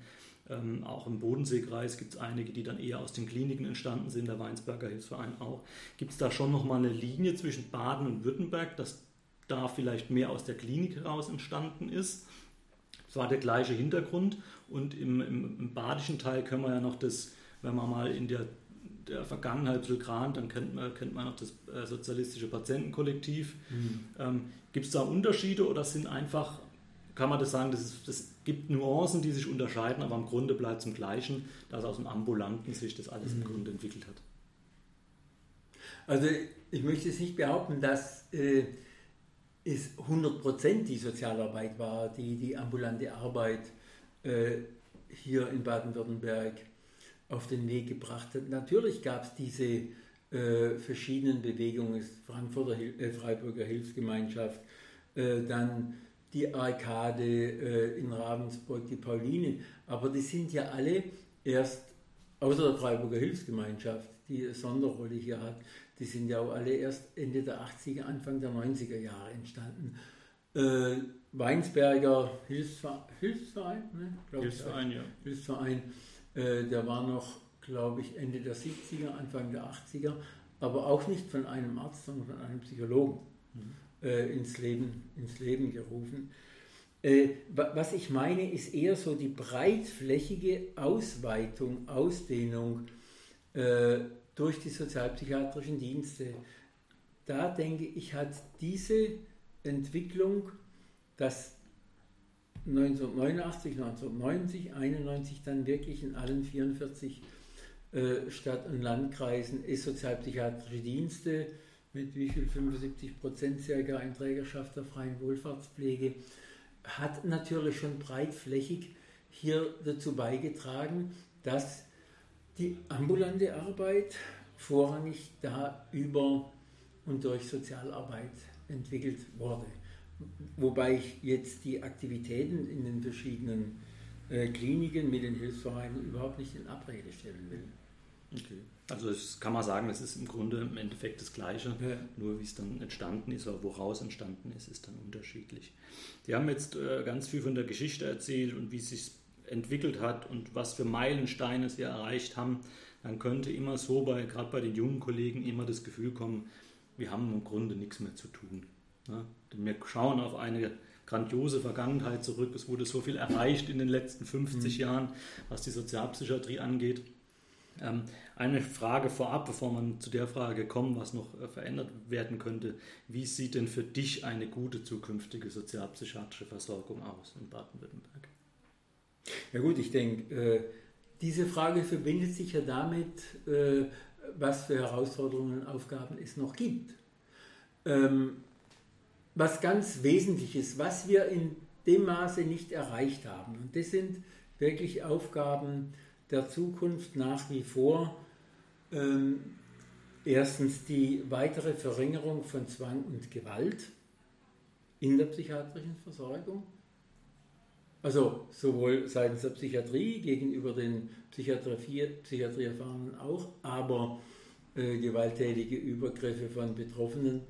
Ähm, auch im Bodenseekreis gibt es einige, die dann eher aus den Kliniken entstanden sind, der Weinsberger Hilfsverein auch. Gibt es da schon nochmal eine Linie zwischen Baden und Württemberg, dass da vielleicht mehr aus der Klinik heraus entstanden ist? Das war der gleiche Hintergrund und im, im, im badischen Teil können wir ja noch das, wenn man mal in der der Vergangenheit so krant, dann kennt man, kennt man noch das äh, sozialistische Patientenkollektiv. Mhm. Ähm, gibt es da Unterschiede oder sind einfach, kann man das sagen, das, ist, das gibt Nuancen, die sich unterscheiden, aber im Grunde bleibt es im Gleichen, dass aus dem Ambulanten sich das alles mhm. im Grunde entwickelt hat? Also ich möchte es nicht behaupten, dass äh, es 100% die Sozialarbeit war, die die ambulante Arbeit äh, hier in Baden-Württemberg auf den Weg gebracht hat. Natürlich gab es diese äh, verschiedenen Bewegungen, Frankfurter äh, Freiburger Hilfsgemeinschaft, äh, dann die Arkade äh, in Ravensburg, die Pauline, aber die sind ja alle erst, außer der Freiburger Hilfsgemeinschaft, die eine Sonderrolle hier hat, die sind ja auch alle erst Ende der 80er, Anfang der 90er Jahre entstanden. Äh, Weinsberger Hilfsverein, Hilfsverein, ne? Hilfsverein, ja. Hilfsverein äh, der war noch, glaube ich, Ende der 70er, Anfang der 80er, aber auch nicht von einem Arzt, sondern von einem Psychologen mhm. äh, ins, Leben, ins Leben gerufen. Äh, was ich meine, ist eher so die breitflächige Ausweitung, Ausdehnung äh, durch die sozialpsychiatrischen Dienste. Da denke ich, hat diese Entwicklung, dass 1989, 1990, 91 dann wirklich in allen 44 äh, Stadt- und Landkreisen ist sozialpsychiatrische Dienste mit wie viel 75 Prozent circa in Trägerschaft der freien Wohlfahrtspflege hat natürlich schon breitflächig hier dazu beigetragen, dass die ambulante Arbeit vorrangig da über und durch Sozialarbeit entwickelt wurde. Wobei ich jetzt die Aktivitäten in den verschiedenen äh, Kliniken mit den Hilfsvereinen überhaupt nicht in Abrede stellen will. Okay. Also das kann man sagen, es ist im Grunde im Endeffekt das Gleiche, ja. nur wie es dann entstanden ist oder woraus entstanden ist, ist dann unterschiedlich. Sie haben jetzt äh, ganz viel von der Geschichte erzählt und wie es sich entwickelt hat und was für Meilensteine Sie erreicht haben. Dann könnte immer so, bei, gerade bei den jungen Kollegen, immer das Gefühl kommen, wir haben im Grunde nichts mehr zu tun. Ne? Wir schauen auf eine grandiose Vergangenheit zurück. Es wurde so viel erreicht in den letzten 50 mhm. Jahren, was die Sozialpsychiatrie angeht. Ähm, eine Frage vorab, bevor man zu der Frage kommt, was noch äh, verändert werden könnte. Wie sieht denn für dich eine gute zukünftige sozialpsychiatrische Versorgung aus in Baden-Württemberg? Ja gut, ich denke, äh, diese Frage verbindet sich ja damit, äh, was für Herausforderungen und Aufgaben es noch gibt. Ähm, was ganz Wesentliches, was wir in dem Maße nicht erreicht haben. Und das sind wirklich Aufgaben der Zukunft nach wie vor. Ähm, erstens die weitere Verringerung von Zwang und Gewalt in der psychiatrischen Versorgung. Also sowohl seitens der Psychiatrie gegenüber den Psychiatrie, Psychiatrieerfahrenen auch, aber äh, gewalttätige Übergriffe von Betroffenen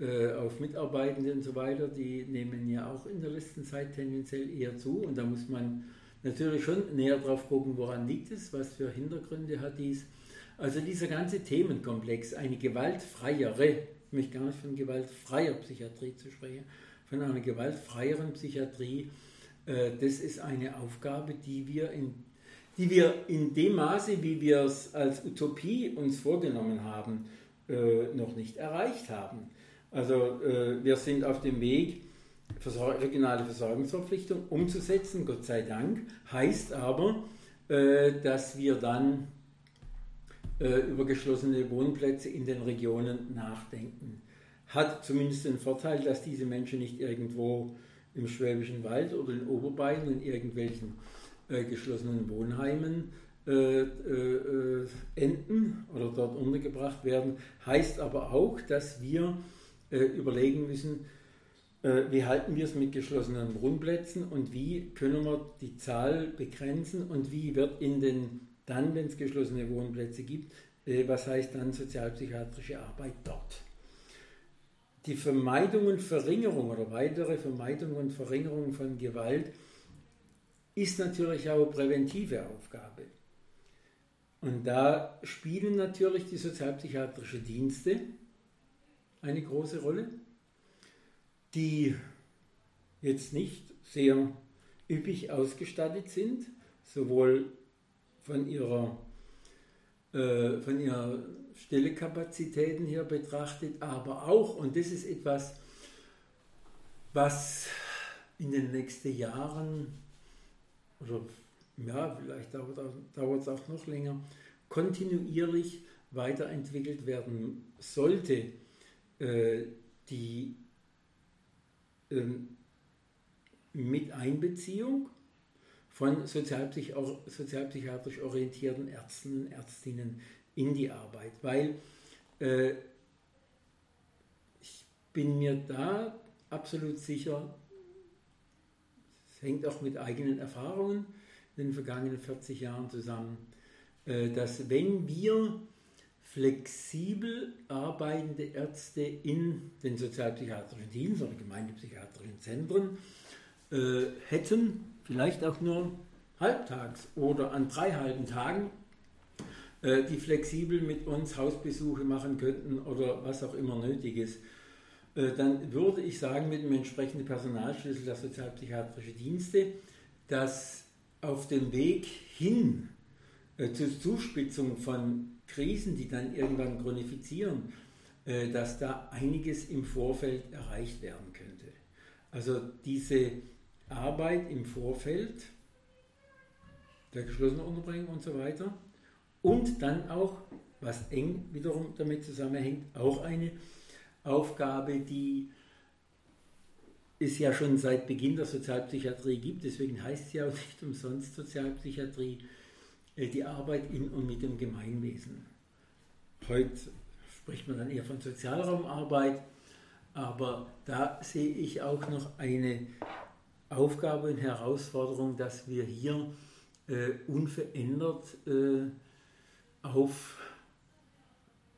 äh, auf Mitarbeitende und so weiter, die nehmen ja auch in der letzten Zeit tendenziell eher zu. Und da muss man natürlich schon näher drauf gucken, woran liegt es, was für Hintergründe hat dies. Also dieser ganze Themenkomplex, eine gewaltfreiere, ich möchte gar nicht von gewaltfreier Psychiatrie zu sprechen, von einer gewaltfreieren Psychiatrie, das ist eine Aufgabe, die wir in die wir in dem Maße, wie wir es als Utopie uns vorgenommen haben, äh, noch nicht erreicht haben. Also äh, wir sind auf dem Weg, regionale Versorgungsverpflichtung umzusetzen, Gott sei Dank, heißt aber, äh, dass wir dann äh, über geschlossene Wohnplätze in den Regionen nachdenken. Hat zumindest den Vorteil, dass diese Menschen nicht irgendwo im Schwäbischen Wald oder in Oberbayern in irgendwelchen äh, geschlossenen Wohnheimen äh, äh, enden oder dort untergebracht werden, heißt aber auch, dass wir überlegen müssen, wie halten wir es mit geschlossenen Wohnplätzen und wie können wir die Zahl begrenzen und wie wird in den, dann, wenn es geschlossene Wohnplätze gibt, was heißt dann sozialpsychiatrische Arbeit dort? Die Vermeidung und Verringerung oder weitere Vermeidung und Verringerung von Gewalt ist natürlich auch eine präventive Aufgabe. Und da spielen natürlich die sozialpsychiatrischen Dienste eine große Rolle, die jetzt nicht sehr üppig ausgestattet sind, sowohl von ihrer, äh, von ihrer Stellekapazitäten her betrachtet, aber auch, und das ist etwas, was in den nächsten Jahren oder ja, vielleicht dauert es auch noch länger, kontinuierlich weiterentwickelt werden sollte, äh, die äh, Miteinbeziehung von sozialpsych sozialpsychiatrisch orientierten Ärzten und Ärztinnen in die Arbeit, weil äh, ich bin mir da absolut sicher, es hängt auch mit eigenen Erfahrungen in den vergangenen 40 Jahren zusammen, äh, dass wenn wir flexibel arbeitende Ärzte in den sozialpsychiatrischen Diensten oder gemeindepsychiatrischen Zentren äh, hätten, vielleicht auch nur halbtags oder an drei halben Tagen, die flexibel mit uns Hausbesuche machen könnten oder was auch immer nötig ist, äh, dann würde ich sagen, mit dem entsprechenden Personalschlüssel der sozialpsychiatrischen Dienste, dass auf dem Weg hin äh, zur Zuspitzung von Krisen, die dann irgendwann chronifizieren, äh, dass da einiges im Vorfeld erreicht werden könnte. Also diese Arbeit im Vorfeld der geschlossenen Unterbringung und so weiter und dann auch, was eng wiederum damit zusammenhängt, auch eine Aufgabe, die es ja schon seit Beginn der Sozialpsychiatrie gibt. Deswegen heißt sie auch nicht umsonst Sozialpsychiatrie, äh, die Arbeit in und mit dem Gemeinwesen. Heute spricht man dann eher von Sozialraumarbeit, aber da sehe ich auch noch eine Aufgabe und Herausforderung, dass wir hier äh, unverändert äh, auf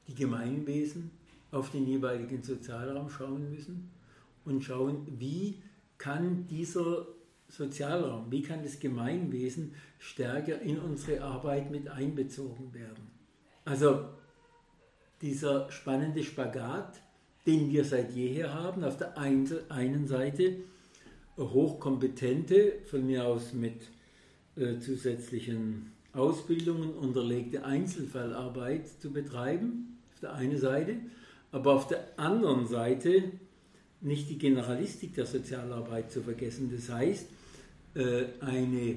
die Gemeinwesen auf den jeweiligen Sozialraum schauen müssen und schauen, wie kann dieser Sozialraum, wie kann das Gemeinwesen stärker in unsere Arbeit mit einbezogen werden. Also dieser spannende Spagat, den wir seit jeher haben, auf der einen Seite hochkompetente, von mir aus mit äh, zusätzlichen Ausbildungen unterlegte Einzelfallarbeit zu betreiben, auf der einen Seite, aber auf der anderen Seite nicht die Generalistik der Sozialarbeit zu vergessen. Das heißt, äh, eine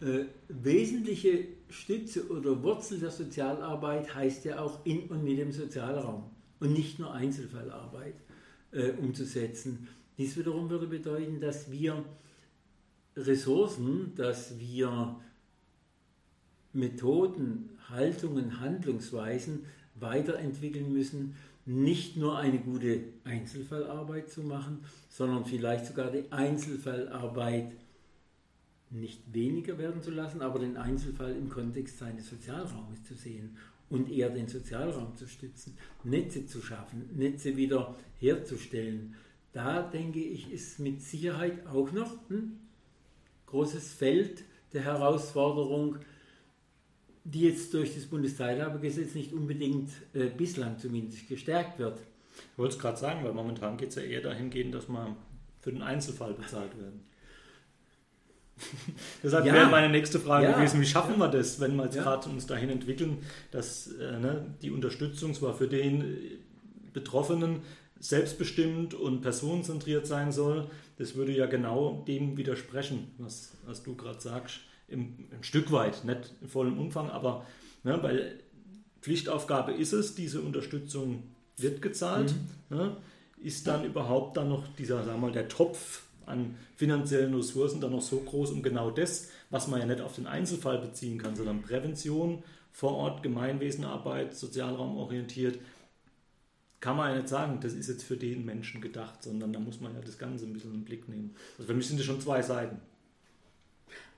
äh, wesentliche Stütze oder Wurzel der Sozialarbeit heißt ja auch in und mit dem Sozialraum und nicht nur Einzelfallarbeit äh, umzusetzen. Dies wiederum würde bedeuten, dass wir Ressourcen, dass wir Methoden, Haltungen, Handlungsweisen weiterentwickeln müssen, nicht nur eine gute Einzelfallarbeit zu machen, sondern vielleicht sogar die Einzelfallarbeit nicht weniger werden zu lassen, aber den Einzelfall im Kontext seines Sozialraumes zu sehen und eher den Sozialraum zu stützen, Netze zu schaffen, Netze wieder herzustellen. Da denke ich, ist mit Sicherheit auch noch ein großes Feld der Herausforderung, die jetzt durch das Bundesteilhabegesetz nicht unbedingt äh, bislang zumindest gestärkt wird. Ich wollte es gerade sagen, weil momentan geht es ja eher dahingehend, dass man für den Einzelfall bezahlt werden. Deshalb ja. wäre meine nächste Frage ja. gewesen, wie schaffen wir das, wenn wir jetzt ja. gerade uns dahin entwickeln, dass äh, ne, die Unterstützung zwar für den äh, Betroffenen selbstbestimmt und personenzentriert sein soll, das würde ja genau dem widersprechen, was, was du gerade sagst, im, ein Stück weit, nicht in vollem Umfang, aber ne, weil Pflichtaufgabe ist es, diese Unterstützung wird gezahlt, mhm. ne, ist dann überhaupt dann noch dieser, sagen wir mal, der Topf an finanziellen Ressourcen dann noch so groß, um genau das, was man ja nicht auf den Einzelfall beziehen kann, sondern Prävention, vor Ort, Gemeinwesenarbeit, sozialraumorientiert, kann man ja nicht sagen, das ist jetzt für den Menschen gedacht, sondern da muss man ja das Ganze ein bisschen im Blick nehmen. Also für mich sind das schon zwei Seiten.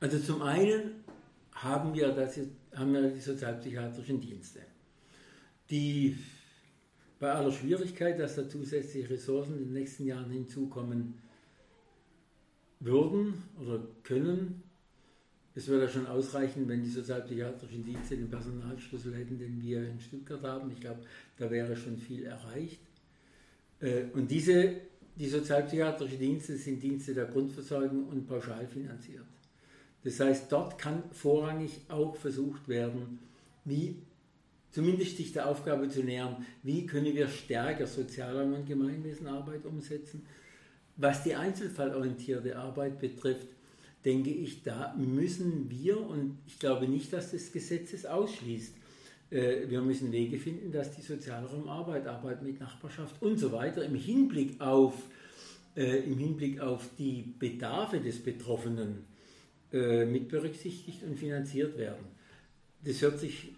Also zum einen haben wir, das, haben wir die sozialpsychiatrischen Dienste, die bei aller Schwierigkeit, dass da zusätzliche Ressourcen in den nächsten Jahren hinzukommen, würden oder können. Es würde schon ausreichen, wenn die sozialpsychiatrischen Dienste den Personalschlüssel hätten, den wir in Stuttgart haben. Ich glaube, da wäre schon viel erreicht. Äh, und diese, die sozialpsychiatrischen Dienste sind Dienste der Grundversorgung und pauschal finanziert. Das heißt, dort kann vorrangig auch versucht werden, wie zumindest sich der Aufgabe zu nähern, wie können wir stärker Sozialraum- und Gemeinwesenarbeit umsetzen, was die einzelfallorientierte Arbeit betrifft, denke ich, da müssen wir, und ich glaube nicht, dass das Gesetz es ausschließt, äh, wir müssen Wege finden, dass die Sozialraumarbeit, Arbeit mit Nachbarschaft und so weiter im Hinblick auf, äh, im Hinblick auf die Bedarfe des Betroffenen äh, mit berücksichtigt und finanziert werden. Das hört sich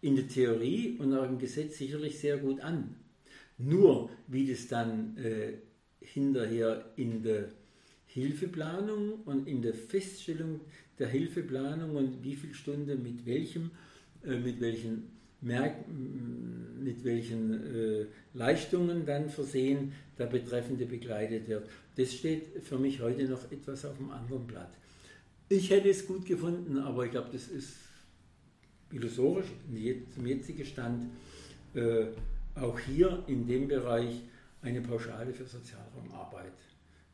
in der Theorie und auch im Gesetz sicherlich sehr gut an. Nur wie das dann äh, hinterher in der Hilfeplanung und in der Feststellung der Hilfeplanung und wie viele Stunden mit welchem, äh, mit welchen Merk mit welchen äh, Leistungen dann versehen der Betreffende begleitet wird. Das steht für mich heute noch etwas auf dem anderen Blatt. Ich hätte es gut gefunden, aber ich glaube, das ist illusorisch zum jetzigen Stand äh, auch hier in dem Bereich eine Pauschale für Sozialraumarbeit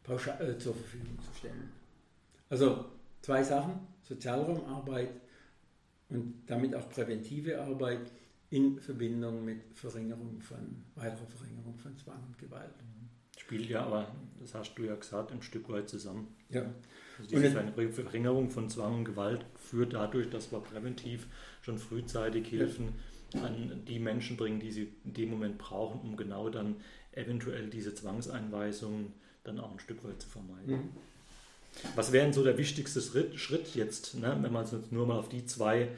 äh, zur Verfügung zu stellen. Also zwei Sachen, Sozialraumarbeit und damit auch präventive Arbeit in Verbindung mit Verringerung von, weiterer Verringerung von Zwang und Gewalt. Spielt ja aber, das hast du ja gesagt, ein Stück weit zusammen. Ja. Also diese und Verringerung von Zwang und Gewalt führt dadurch, dass wir präventiv schon frühzeitig Hilfen ja. an die Menschen bringen, die sie in dem Moment brauchen, um genau dann eventuell diese Zwangseinweisungen dann auch ein Stück weit zu vermeiden. Mhm. Was wäre denn so der wichtigste Schritt jetzt, ne, wenn man jetzt nur mal auf die zwei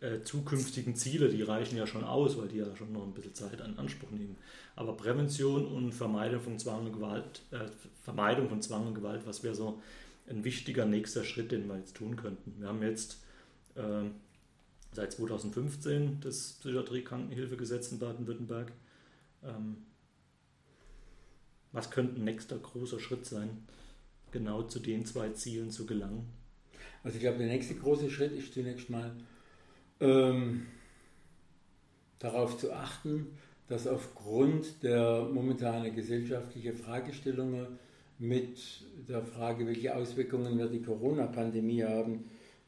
äh, zukünftigen Ziele, die reichen ja schon aus, weil die ja schon noch ein bisschen Zeit in Anspruch nehmen. Aber Prävention und Vermeidung von Zwang und Gewalt, äh, Vermeidung von Zwang und Gewalt, was wäre so ein wichtiger nächster Schritt, den wir jetzt tun könnten? Wir haben jetzt äh, seit 2015 das Psychiatrie-Krankenhilfegesetz in Baden-Württemberg. Ähm, was könnte ein nächster großer Schritt sein, genau zu den zwei Zielen zu gelangen? Also ich glaube, der nächste große Schritt ist zunächst mal ähm, darauf zu achten, dass aufgrund der momentanen gesellschaftlichen Fragestellungen mit der Frage, welche Auswirkungen wird die Corona-Pandemie haben,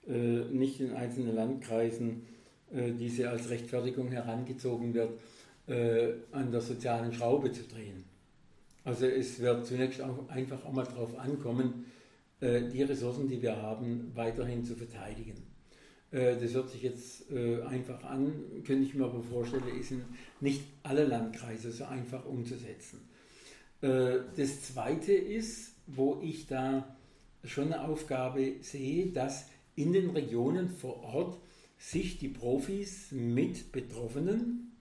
äh, nicht in einzelnen Landkreisen äh, diese als Rechtfertigung herangezogen wird, äh, an der sozialen Schraube zu drehen. Also es wird zunächst auch einfach auch mal darauf ankommen, die Ressourcen, die wir haben, weiterhin zu verteidigen. Äh, das hört sich jetzt äh, einfach an, könnte ich mir aber vorstellen, ist nicht alle Landkreise so einfach umzusetzen. Das Zweite ist, wo ich da schon eine Aufgabe sehe, dass in den Regionen vor Ort sich die Profis mit Betroffenen,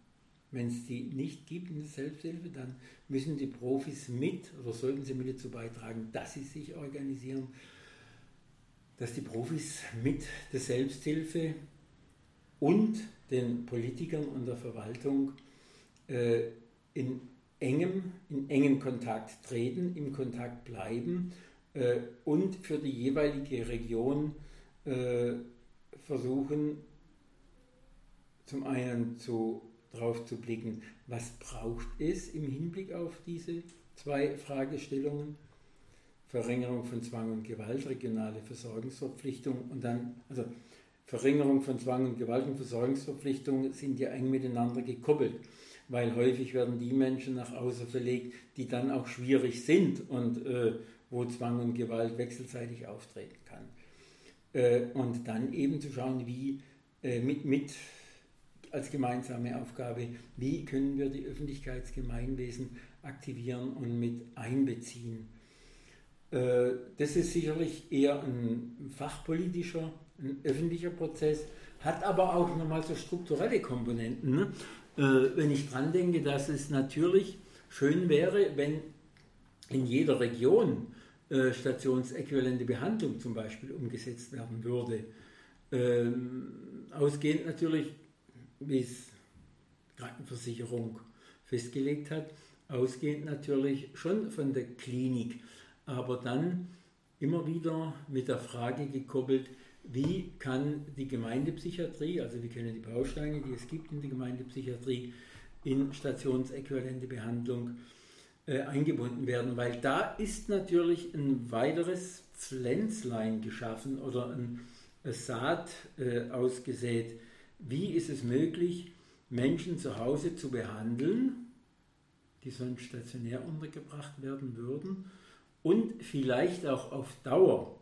wenn es die nicht gibt in der Selbsthilfe, dann müssen die Profis mit oder sollten sie mit dazu beitragen, dass sie sich organisieren. Dass die Profis mit der Selbsthilfe und den Politikern und der Verwaltung äh, in engem, in engen Kontakt treten, im Kontakt bleiben äh, und für die jeweilige Region äh, versuchen, zum einen zu, darauf zu blicken, was braucht es im Hinblick auf diese zwei Fragestellungen, Verringerung von Zwang und Gewalt, regionale Versorgungsverpflichtung und dann, also Verringerung von Zwang und Gewalt und Versorgungsverpflichtung sind ja eng miteinander gekoppelt weil häufig werden die Menschen nach außen verlegt, die dann auch schwierig sind und äh, wo Zwang und Gewalt wechselseitig auftreten kann. Äh, und dann eben zu schauen, wie äh, mit, mit als gemeinsame Aufgabe, wie können wir die Öffentlichkeitsgemeinwesen aktivieren und mit einbeziehen. Äh, das ist sicherlich eher ein fachpolitischer, ein öffentlicher Prozess, hat aber auch nochmal so strukturelle Komponenten. Ne? Äh, wenn ich dran denke, dass es natürlich schön wäre, wenn in jeder Region äh, stationsäquivalente Behandlung zum Beispiel umgesetzt werden würde. Ähm, ausgehend natürlich, wie es Krankenversicherung festgelegt hat, ausgehend natürlich schon von der Klinik, aber dann immer wieder mit der Frage gekoppelt, wie kann die Gemeindepsychiatrie, also wie können die Bausteine, die es gibt in der Gemeindepsychiatrie, in stationsäquivalente Behandlung äh, eingebunden werden, weil da ist natürlich ein weiteres Pflänzlein geschaffen oder ein, Saat äh, ausgesät. Wie ist es möglich, Menschen zu Hause zu behandeln, die sonst stationär untergebracht werden würden und vielleicht auch auf Dauer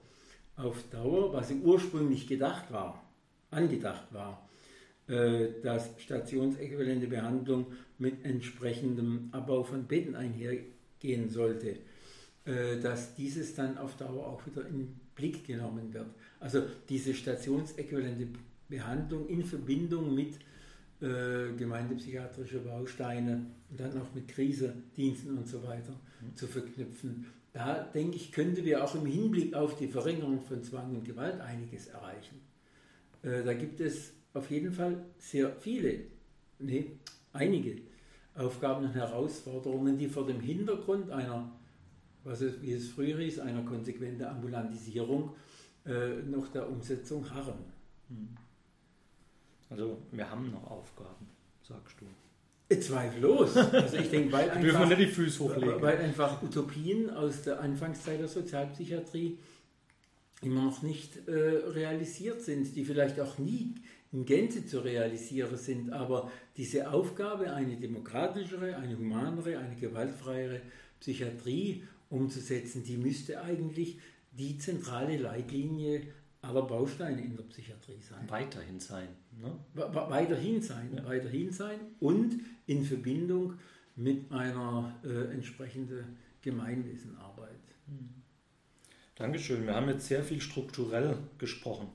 auf Dauer, was ursprünglich gedacht war, angedacht war, äh, dass stationsäquivalente Behandlung mit entsprechendem Abbau von Betten einhergehen sollte, äh, dass dieses dann auf Dauer auch wieder in Blick genommen wird. Also diese stationsäquivalente Behandlung in Verbindung mit äh, gemeindepsychiatrische Bausteine und dann auch mit Krisediensten und so weiter mhm. zu verknüpfen da denke ich, könnte wir auch im Hinblick auf die Verringerung von Zwang und Gewalt einiges erreichen. Äh, da gibt es auf jeden Fall sehr viele, nee, einige Aufgaben und Herausforderungen, die vor dem Hintergrund einer, was es, wie es früher hieß, einer konsequenten Ambulantisierung äh, noch der Umsetzung harren. Hm. Also wir haben noch Aufgaben, sagst du. Zweifellos. Also ich denke, weil einfach, nicht die Füße hochlegen. weil einfach Utopien aus der Anfangszeit der Sozialpsychiatrie immer noch nicht äh, realisiert sind, die vielleicht auch nie in Gänze zu realisieren sind, aber diese Aufgabe, eine demokratischere, eine humanere, eine gewaltfreiere Psychiatrie umzusetzen, die müsste eigentlich die zentrale Leitlinie aller Bausteine in der Psychiatrie sein. Weiterhin sein. Ne? Weiterhin sein, ja. weiterhin sein und in Verbindung mit einer äh, entsprechenden Gemeinwesenarbeit. Hm. Dankeschön. Wir haben jetzt sehr viel strukturell gesprochen.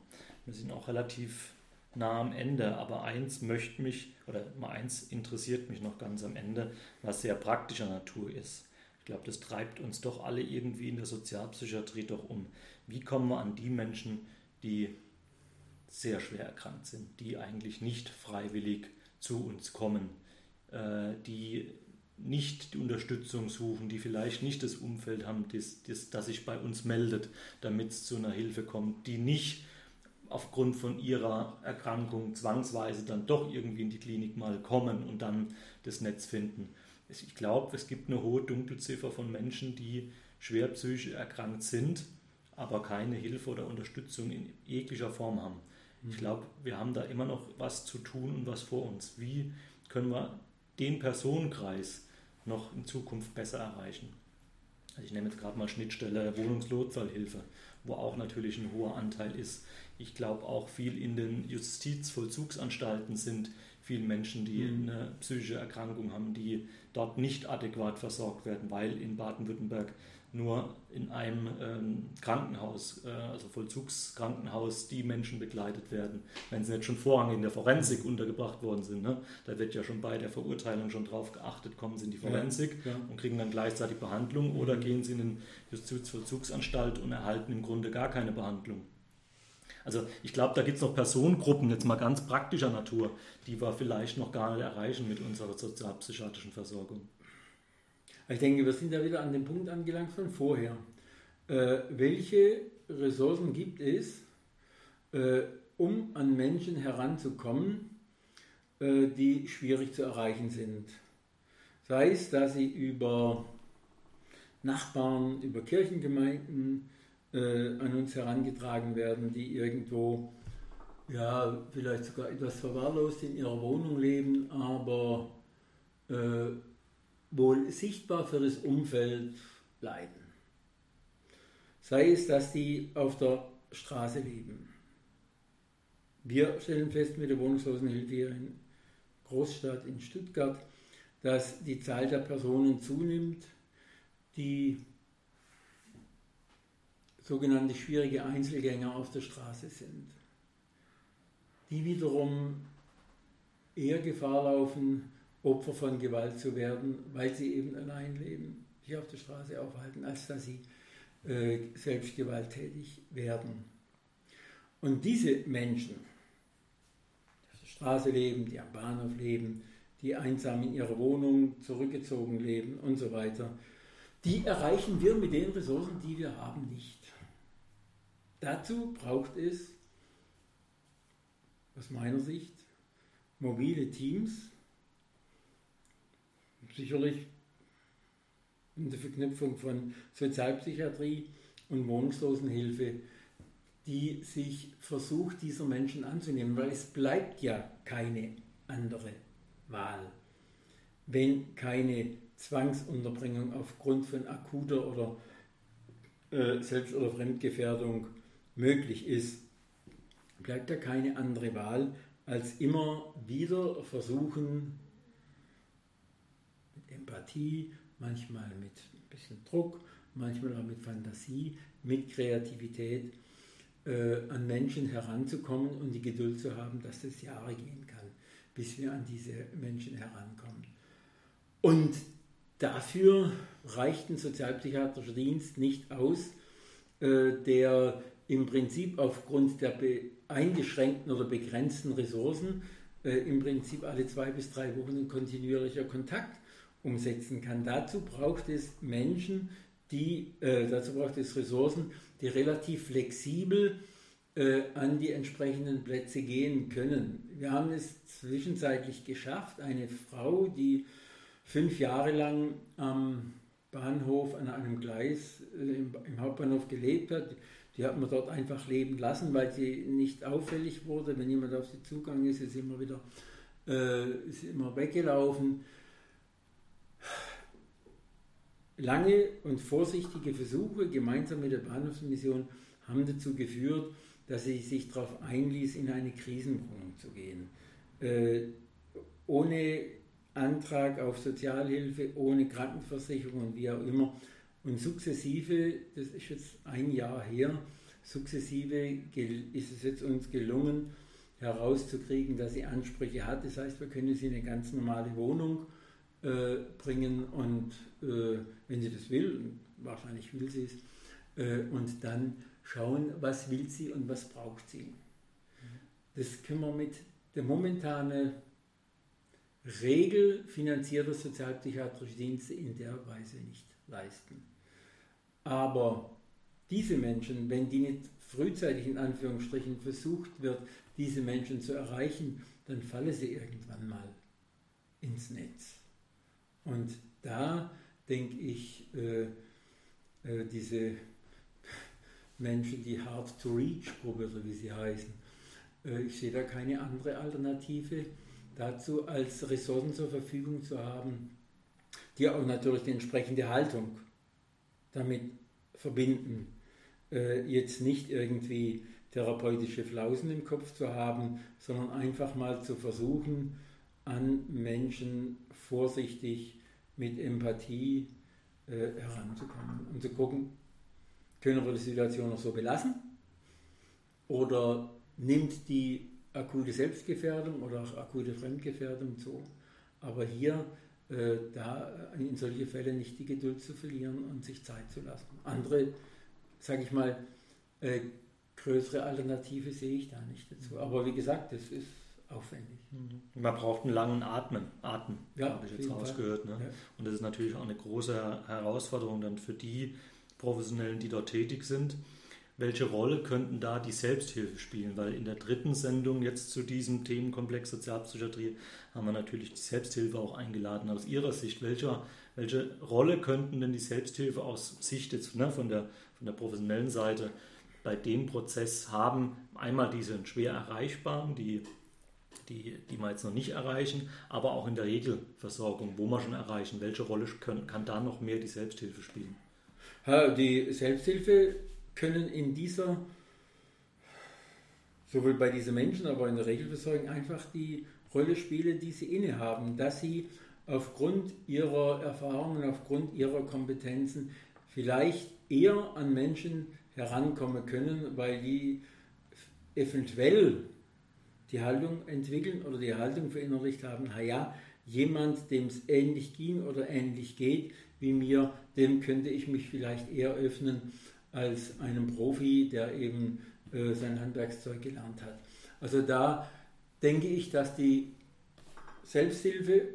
Wir sind auch relativ nah am Ende, aber eins möchte mich, oder mal eins interessiert mich noch ganz am Ende, was sehr praktischer Natur ist. Ich glaube, das treibt uns doch alle irgendwie in der Sozialpsychiatrie doch um. Wie kommen wir an die Menschen, die sehr schwer erkrankt sind, die eigentlich nicht freiwillig zu uns kommen, äh, die nicht die Unterstützung suchen, die vielleicht nicht das Umfeld haben, das, das, das sich bei uns meldet, damit es zu einer Hilfe kommt, die nicht aufgrund von ihrer Erkrankung zwangsweise dann doch irgendwie in die Klinik mal kommen und dann das Netz finden. Ich glaube, es gibt eine hohe Dunkelziffer von Menschen, die schwer psychisch erkrankt sind, aber keine Hilfe oder Unterstützung in jeglicher Form haben. Ich mhm. glaube, wir haben da immer noch was zu tun und was vor uns. Wie können wir den Personenkreis noch in Zukunft besser erreichen? Also ich nehme jetzt gerade mal Schnittstelle Wohnungslotfallhilfe, wo auch natürlich ein hoher Anteil ist. Ich glaube auch viel in den Justizvollzugsanstalten sind viele Menschen, die mhm. eine psychische Erkrankung haben, die dort nicht adäquat versorgt werden, weil in Baden-Württemberg nur in einem ähm, Krankenhaus, äh, also Vollzugskrankenhaus, die Menschen begleitet werden, wenn sie nicht schon vorrangig in der Forensik untergebracht worden sind. Ne? Da wird ja schon bei der Verurteilung schon drauf geachtet, kommen sie in die Forensik ja, ja. und kriegen dann gleichzeitig Behandlung oder mhm. gehen sie in eine Justizvollzugsanstalt und erhalten im Grunde gar keine Behandlung. Also ich glaube, da gibt es noch Personengruppen, jetzt mal ganz praktischer Natur, die wir vielleicht noch gar nicht erreichen mit unserer sozialpsychiatrischen Versorgung. Ich denke, wir sind ja wieder an dem Punkt angelangt von vorher. Äh, welche Ressourcen gibt es, äh, um an Menschen heranzukommen, äh, die schwierig zu erreichen sind? Sei es, dass sie über Nachbarn, über Kirchengemeinden, äh, an uns herangetragen werden, die irgendwo, ja, vielleicht sogar etwas verwahrlost in ihrer Wohnung leben, aber äh, wohl sichtbar für das Umfeld leiden. Sei es, dass die auf der Straße leben. Wir stellen fest mit der Wohnungslosenhilfe hier in Großstadt in Stuttgart, dass die Zahl der Personen zunimmt, die sogenannte schwierige Einzelgänger auf der Straße sind, die wiederum eher Gefahr laufen, Opfer von Gewalt zu werden, weil sie eben allein leben, sich auf der Straße aufhalten, als dass sie äh, selbst gewalttätig werden. Und diese Menschen, die auf der Straße leben, die am Bahnhof leben, die einsam in ihrer Wohnung zurückgezogen leben und so weiter, die erreichen wir mit den Ressourcen, die wir haben, nicht. Dazu braucht es aus meiner Sicht mobile Teams, sicherlich in der Verknüpfung von Sozialpsychiatrie und Wohnungslosenhilfe, die sich versucht, dieser Menschen anzunehmen, weil es bleibt ja keine andere Wahl, wenn keine Zwangsunterbringung aufgrund von akuter oder äh, Selbst- oder Fremdgefährdung möglich ist, bleibt da keine andere Wahl, als immer wieder versuchen, Empathie, manchmal mit ein bisschen Druck, manchmal auch mit Fantasie, mit Kreativität äh, an Menschen heranzukommen und die Geduld zu haben, dass das Jahre gehen kann, bis wir an diese Menschen herankommen. Und dafür reicht ein sozialpsychiatrischer Dienst nicht aus, äh, der im Prinzip aufgrund der eingeschränkten oder begrenzten Ressourcen äh, im Prinzip alle zwei bis drei Wochen ein kontinuierlicher Kontakt umsetzen kann. Dazu braucht es Menschen, die, äh, dazu braucht es Ressourcen, die relativ flexibel äh, an die entsprechenden Plätze gehen können. Wir haben es zwischenzeitlich geschafft, eine Frau, die fünf Jahre lang am Bahnhof an einem Gleis äh, im, im Hauptbahnhof gelebt hat, die hat man dort einfach leben lassen, weil sie nicht auffällig wurde. Wenn jemand auf sie zugegangen ist, ist sie immer wieder äh, ist immer weggelaufen. Lange und vorsichtige Versuche gemeinsam mit der Bahnhofsmission haben dazu geführt, dass sie sich darauf einließ, in eine Krisenwohnung zu gehen. Äh, ohne Antrag auf Sozialhilfe, ohne Krankenversicherung und wie auch immer und sukzessive, das ist jetzt ein Jahr her, sukzessive ist es jetzt uns gelungen, herauszukriegen, dass sie Ansprüche hat. Das heißt, wir können sie in eine ganz normale Wohnung äh, bringen und äh, wenn sie das will, wahrscheinlich will sie es, äh, und dann schauen, was will sie und was braucht sie. Das können wir mit der momentanen Regel finanzierter sozialpsychiatrischer Dienste in der Weise nicht leisten. Aber diese Menschen, wenn die nicht frühzeitig in Anführungsstrichen versucht wird, diese Menschen zu erreichen, dann fallen sie irgendwann mal ins Netz. Und da denke ich, äh, äh, diese Menschen, die Hard-to-Reach-Gruppe, so wie sie heißen, äh, ich sehe da keine andere Alternative dazu, als Ressourcen zur Verfügung zu haben, die auch natürlich die entsprechende Haltung damit verbinden, äh, jetzt nicht irgendwie therapeutische Flausen im Kopf zu haben, sondern einfach mal zu versuchen, an Menschen vorsichtig mit Empathie äh, heranzukommen und zu gucken, können wir die Situation noch so belassen oder nimmt die akute Selbstgefährdung oder auch akute Fremdgefährdung zu. Aber hier äh, da in solche Fälle nicht die Geduld zu verlieren und sich Zeit zu lassen. Andere, sage ich mal, äh, größere Alternative sehe ich da nicht dazu. Aber wie gesagt, das ist aufwendig. Mhm. Man braucht einen langen Atmen, Atem, ja, habe ich jetzt rausgehört. Ne? Ja. Und das ist natürlich auch eine große Herausforderung dann für die Professionellen, die dort tätig sind. Welche Rolle könnten da die Selbsthilfe spielen? Weil in der dritten Sendung jetzt zu diesem Themenkomplex Sozialpsychiatrie haben wir natürlich die Selbsthilfe auch eingeladen. Aus Ihrer Sicht, welche, welche Rolle könnten denn die Selbsthilfe aus Sicht jetzt ne, von, der, von der professionellen Seite bei dem Prozess haben? Einmal diese schwer erreichbaren, die die, die wir jetzt noch nicht erreichen, aber auch in der Regelversorgung, wo wir schon erreichen. Welche Rolle können, kann da noch mehr die Selbsthilfe spielen? Die Selbsthilfe können in dieser, sowohl bei diesen Menschen, aber in der Regelversorgung einfach die Rolle spielen, die sie innehaben, dass sie aufgrund ihrer Erfahrungen, aufgrund ihrer Kompetenzen vielleicht eher an Menschen herankommen können, weil die eventuell die Haltung entwickeln oder die Haltung verinnerlicht haben, naja, jemand, dem es ähnlich ging oder ähnlich geht wie mir, dem könnte ich mich vielleicht eher öffnen als einem Profi, der eben äh, sein Handwerkszeug gelernt hat. Also da denke ich, dass die Selbsthilfe,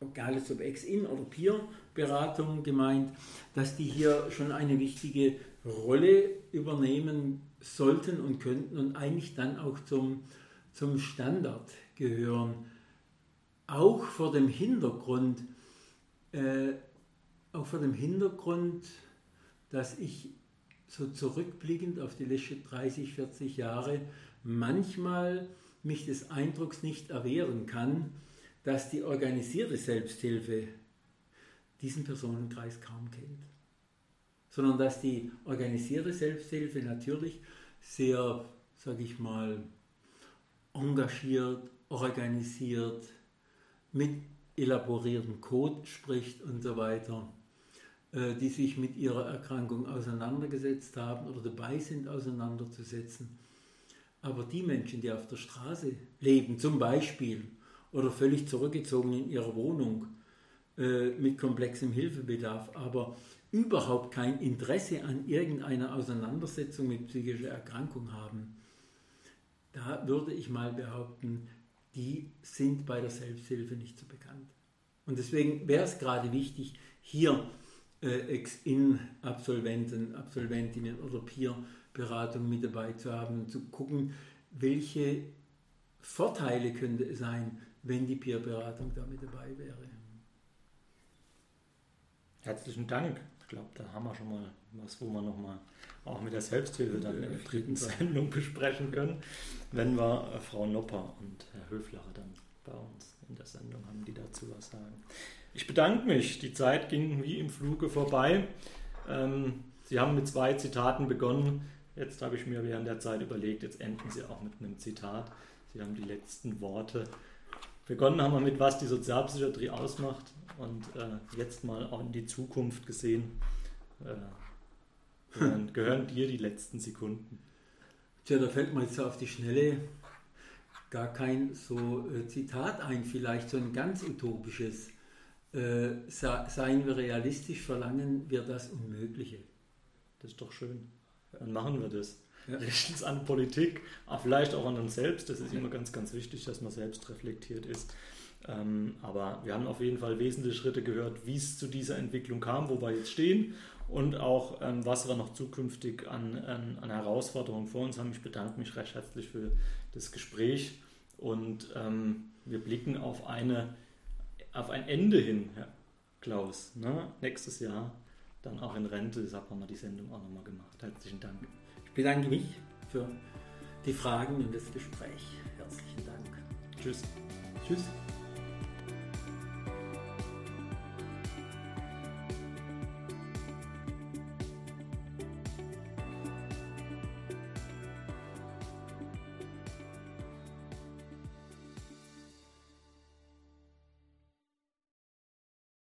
egal ob Ex-In- oder Peer-Beratung gemeint, dass die hier schon eine wichtige Rolle übernehmen sollten und könnten und eigentlich dann auch zum zum Standard gehören, auch vor dem Hintergrund, äh, auch vor dem Hintergrund, dass ich so zurückblickend auf die letzten 30, 40 Jahre manchmal mich des Eindrucks nicht erwehren kann, dass die organisierte Selbsthilfe diesen Personenkreis kaum kennt. Sondern dass die organisierte Selbsthilfe natürlich sehr, sage ich mal, engagiert, organisiert, mit elaboriertem Code spricht und so weiter, äh, die sich mit ihrer Erkrankung auseinandergesetzt haben oder dabei sind, auseinanderzusetzen. Aber die Menschen, die auf der Straße leben, zum Beispiel, oder völlig zurückgezogen in ihrer Wohnung äh, mit komplexem Hilfebedarf, aber überhaupt kein Interesse an irgendeiner Auseinandersetzung mit psychischer Erkrankung haben, da würde ich mal behaupten, die sind bei der Selbsthilfe nicht so bekannt. Und deswegen wäre es gerade wichtig, hier äh, Ex-In-Absolventen, Absolventinnen oder Peer-Beratung mit dabei zu haben und zu gucken, welche Vorteile könnte es sein, wenn die Peer-Beratung da mit dabei wäre. Herzlichen Dank. Ich glaube, da haben wir schon mal was, wo wir nochmal auch mit der Selbsthilfe dann in der dritten Sendung besprechen können, wenn wir äh, Frau Nopper und Herr Höflacher dann bei uns in der Sendung haben, die dazu was sagen. Ich bedanke mich. Die Zeit ging wie im Fluge vorbei. Ähm, Sie haben mit zwei Zitaten begonnen. Jetzt habe ich mir während der Zeit überlegt, jetzt enden Sie auch mit einem Zitat. Sie haben die letzten Worte. Begonnen haben wir mit, was die Sozialpsychiatrie ausmacht und äh, jetzt mal auch in die Zukunft gesehen. Äh, gehören, gehören dir die letzten Sekunden. Tja, da fällt mir jetzt auf die Schnelle gar kein so äh, Zitat ein, vielleicht so ein ganz utopisches. Äh, seien wir realistisch, verlangen wir das Unmögliche. Das ist doch schön. Dann machen wir das. Ja. Richten an Politik, aber vielleicht auch an uns selbst. Das ist immer ganz, ganz wichtig, dass man selbst reflektiert ist. Ähm, aber wir haben auf jeden Fall wesentliche Schritte gehört, wie es zu dieser Entwicklung kam, wo wir jetzt stehen und auch ähm, was wir noch zukünftig an, an, an, Herausforderungen vor uns haben. Ich bedanke mich recht herzlich für das Gespräch und ähm, wir blicken auf, eine, auf ein Ende hin, Herr Klaus. Ne? Nächstes Jahr dann auch in Rente, deshalb haben wir die Sendung auch nochmal gemacht. Herzlichen Dank. Bedanke mich für die Fragen und das Gespräch. Herzlichen Dank. Tschüss. Tschüss.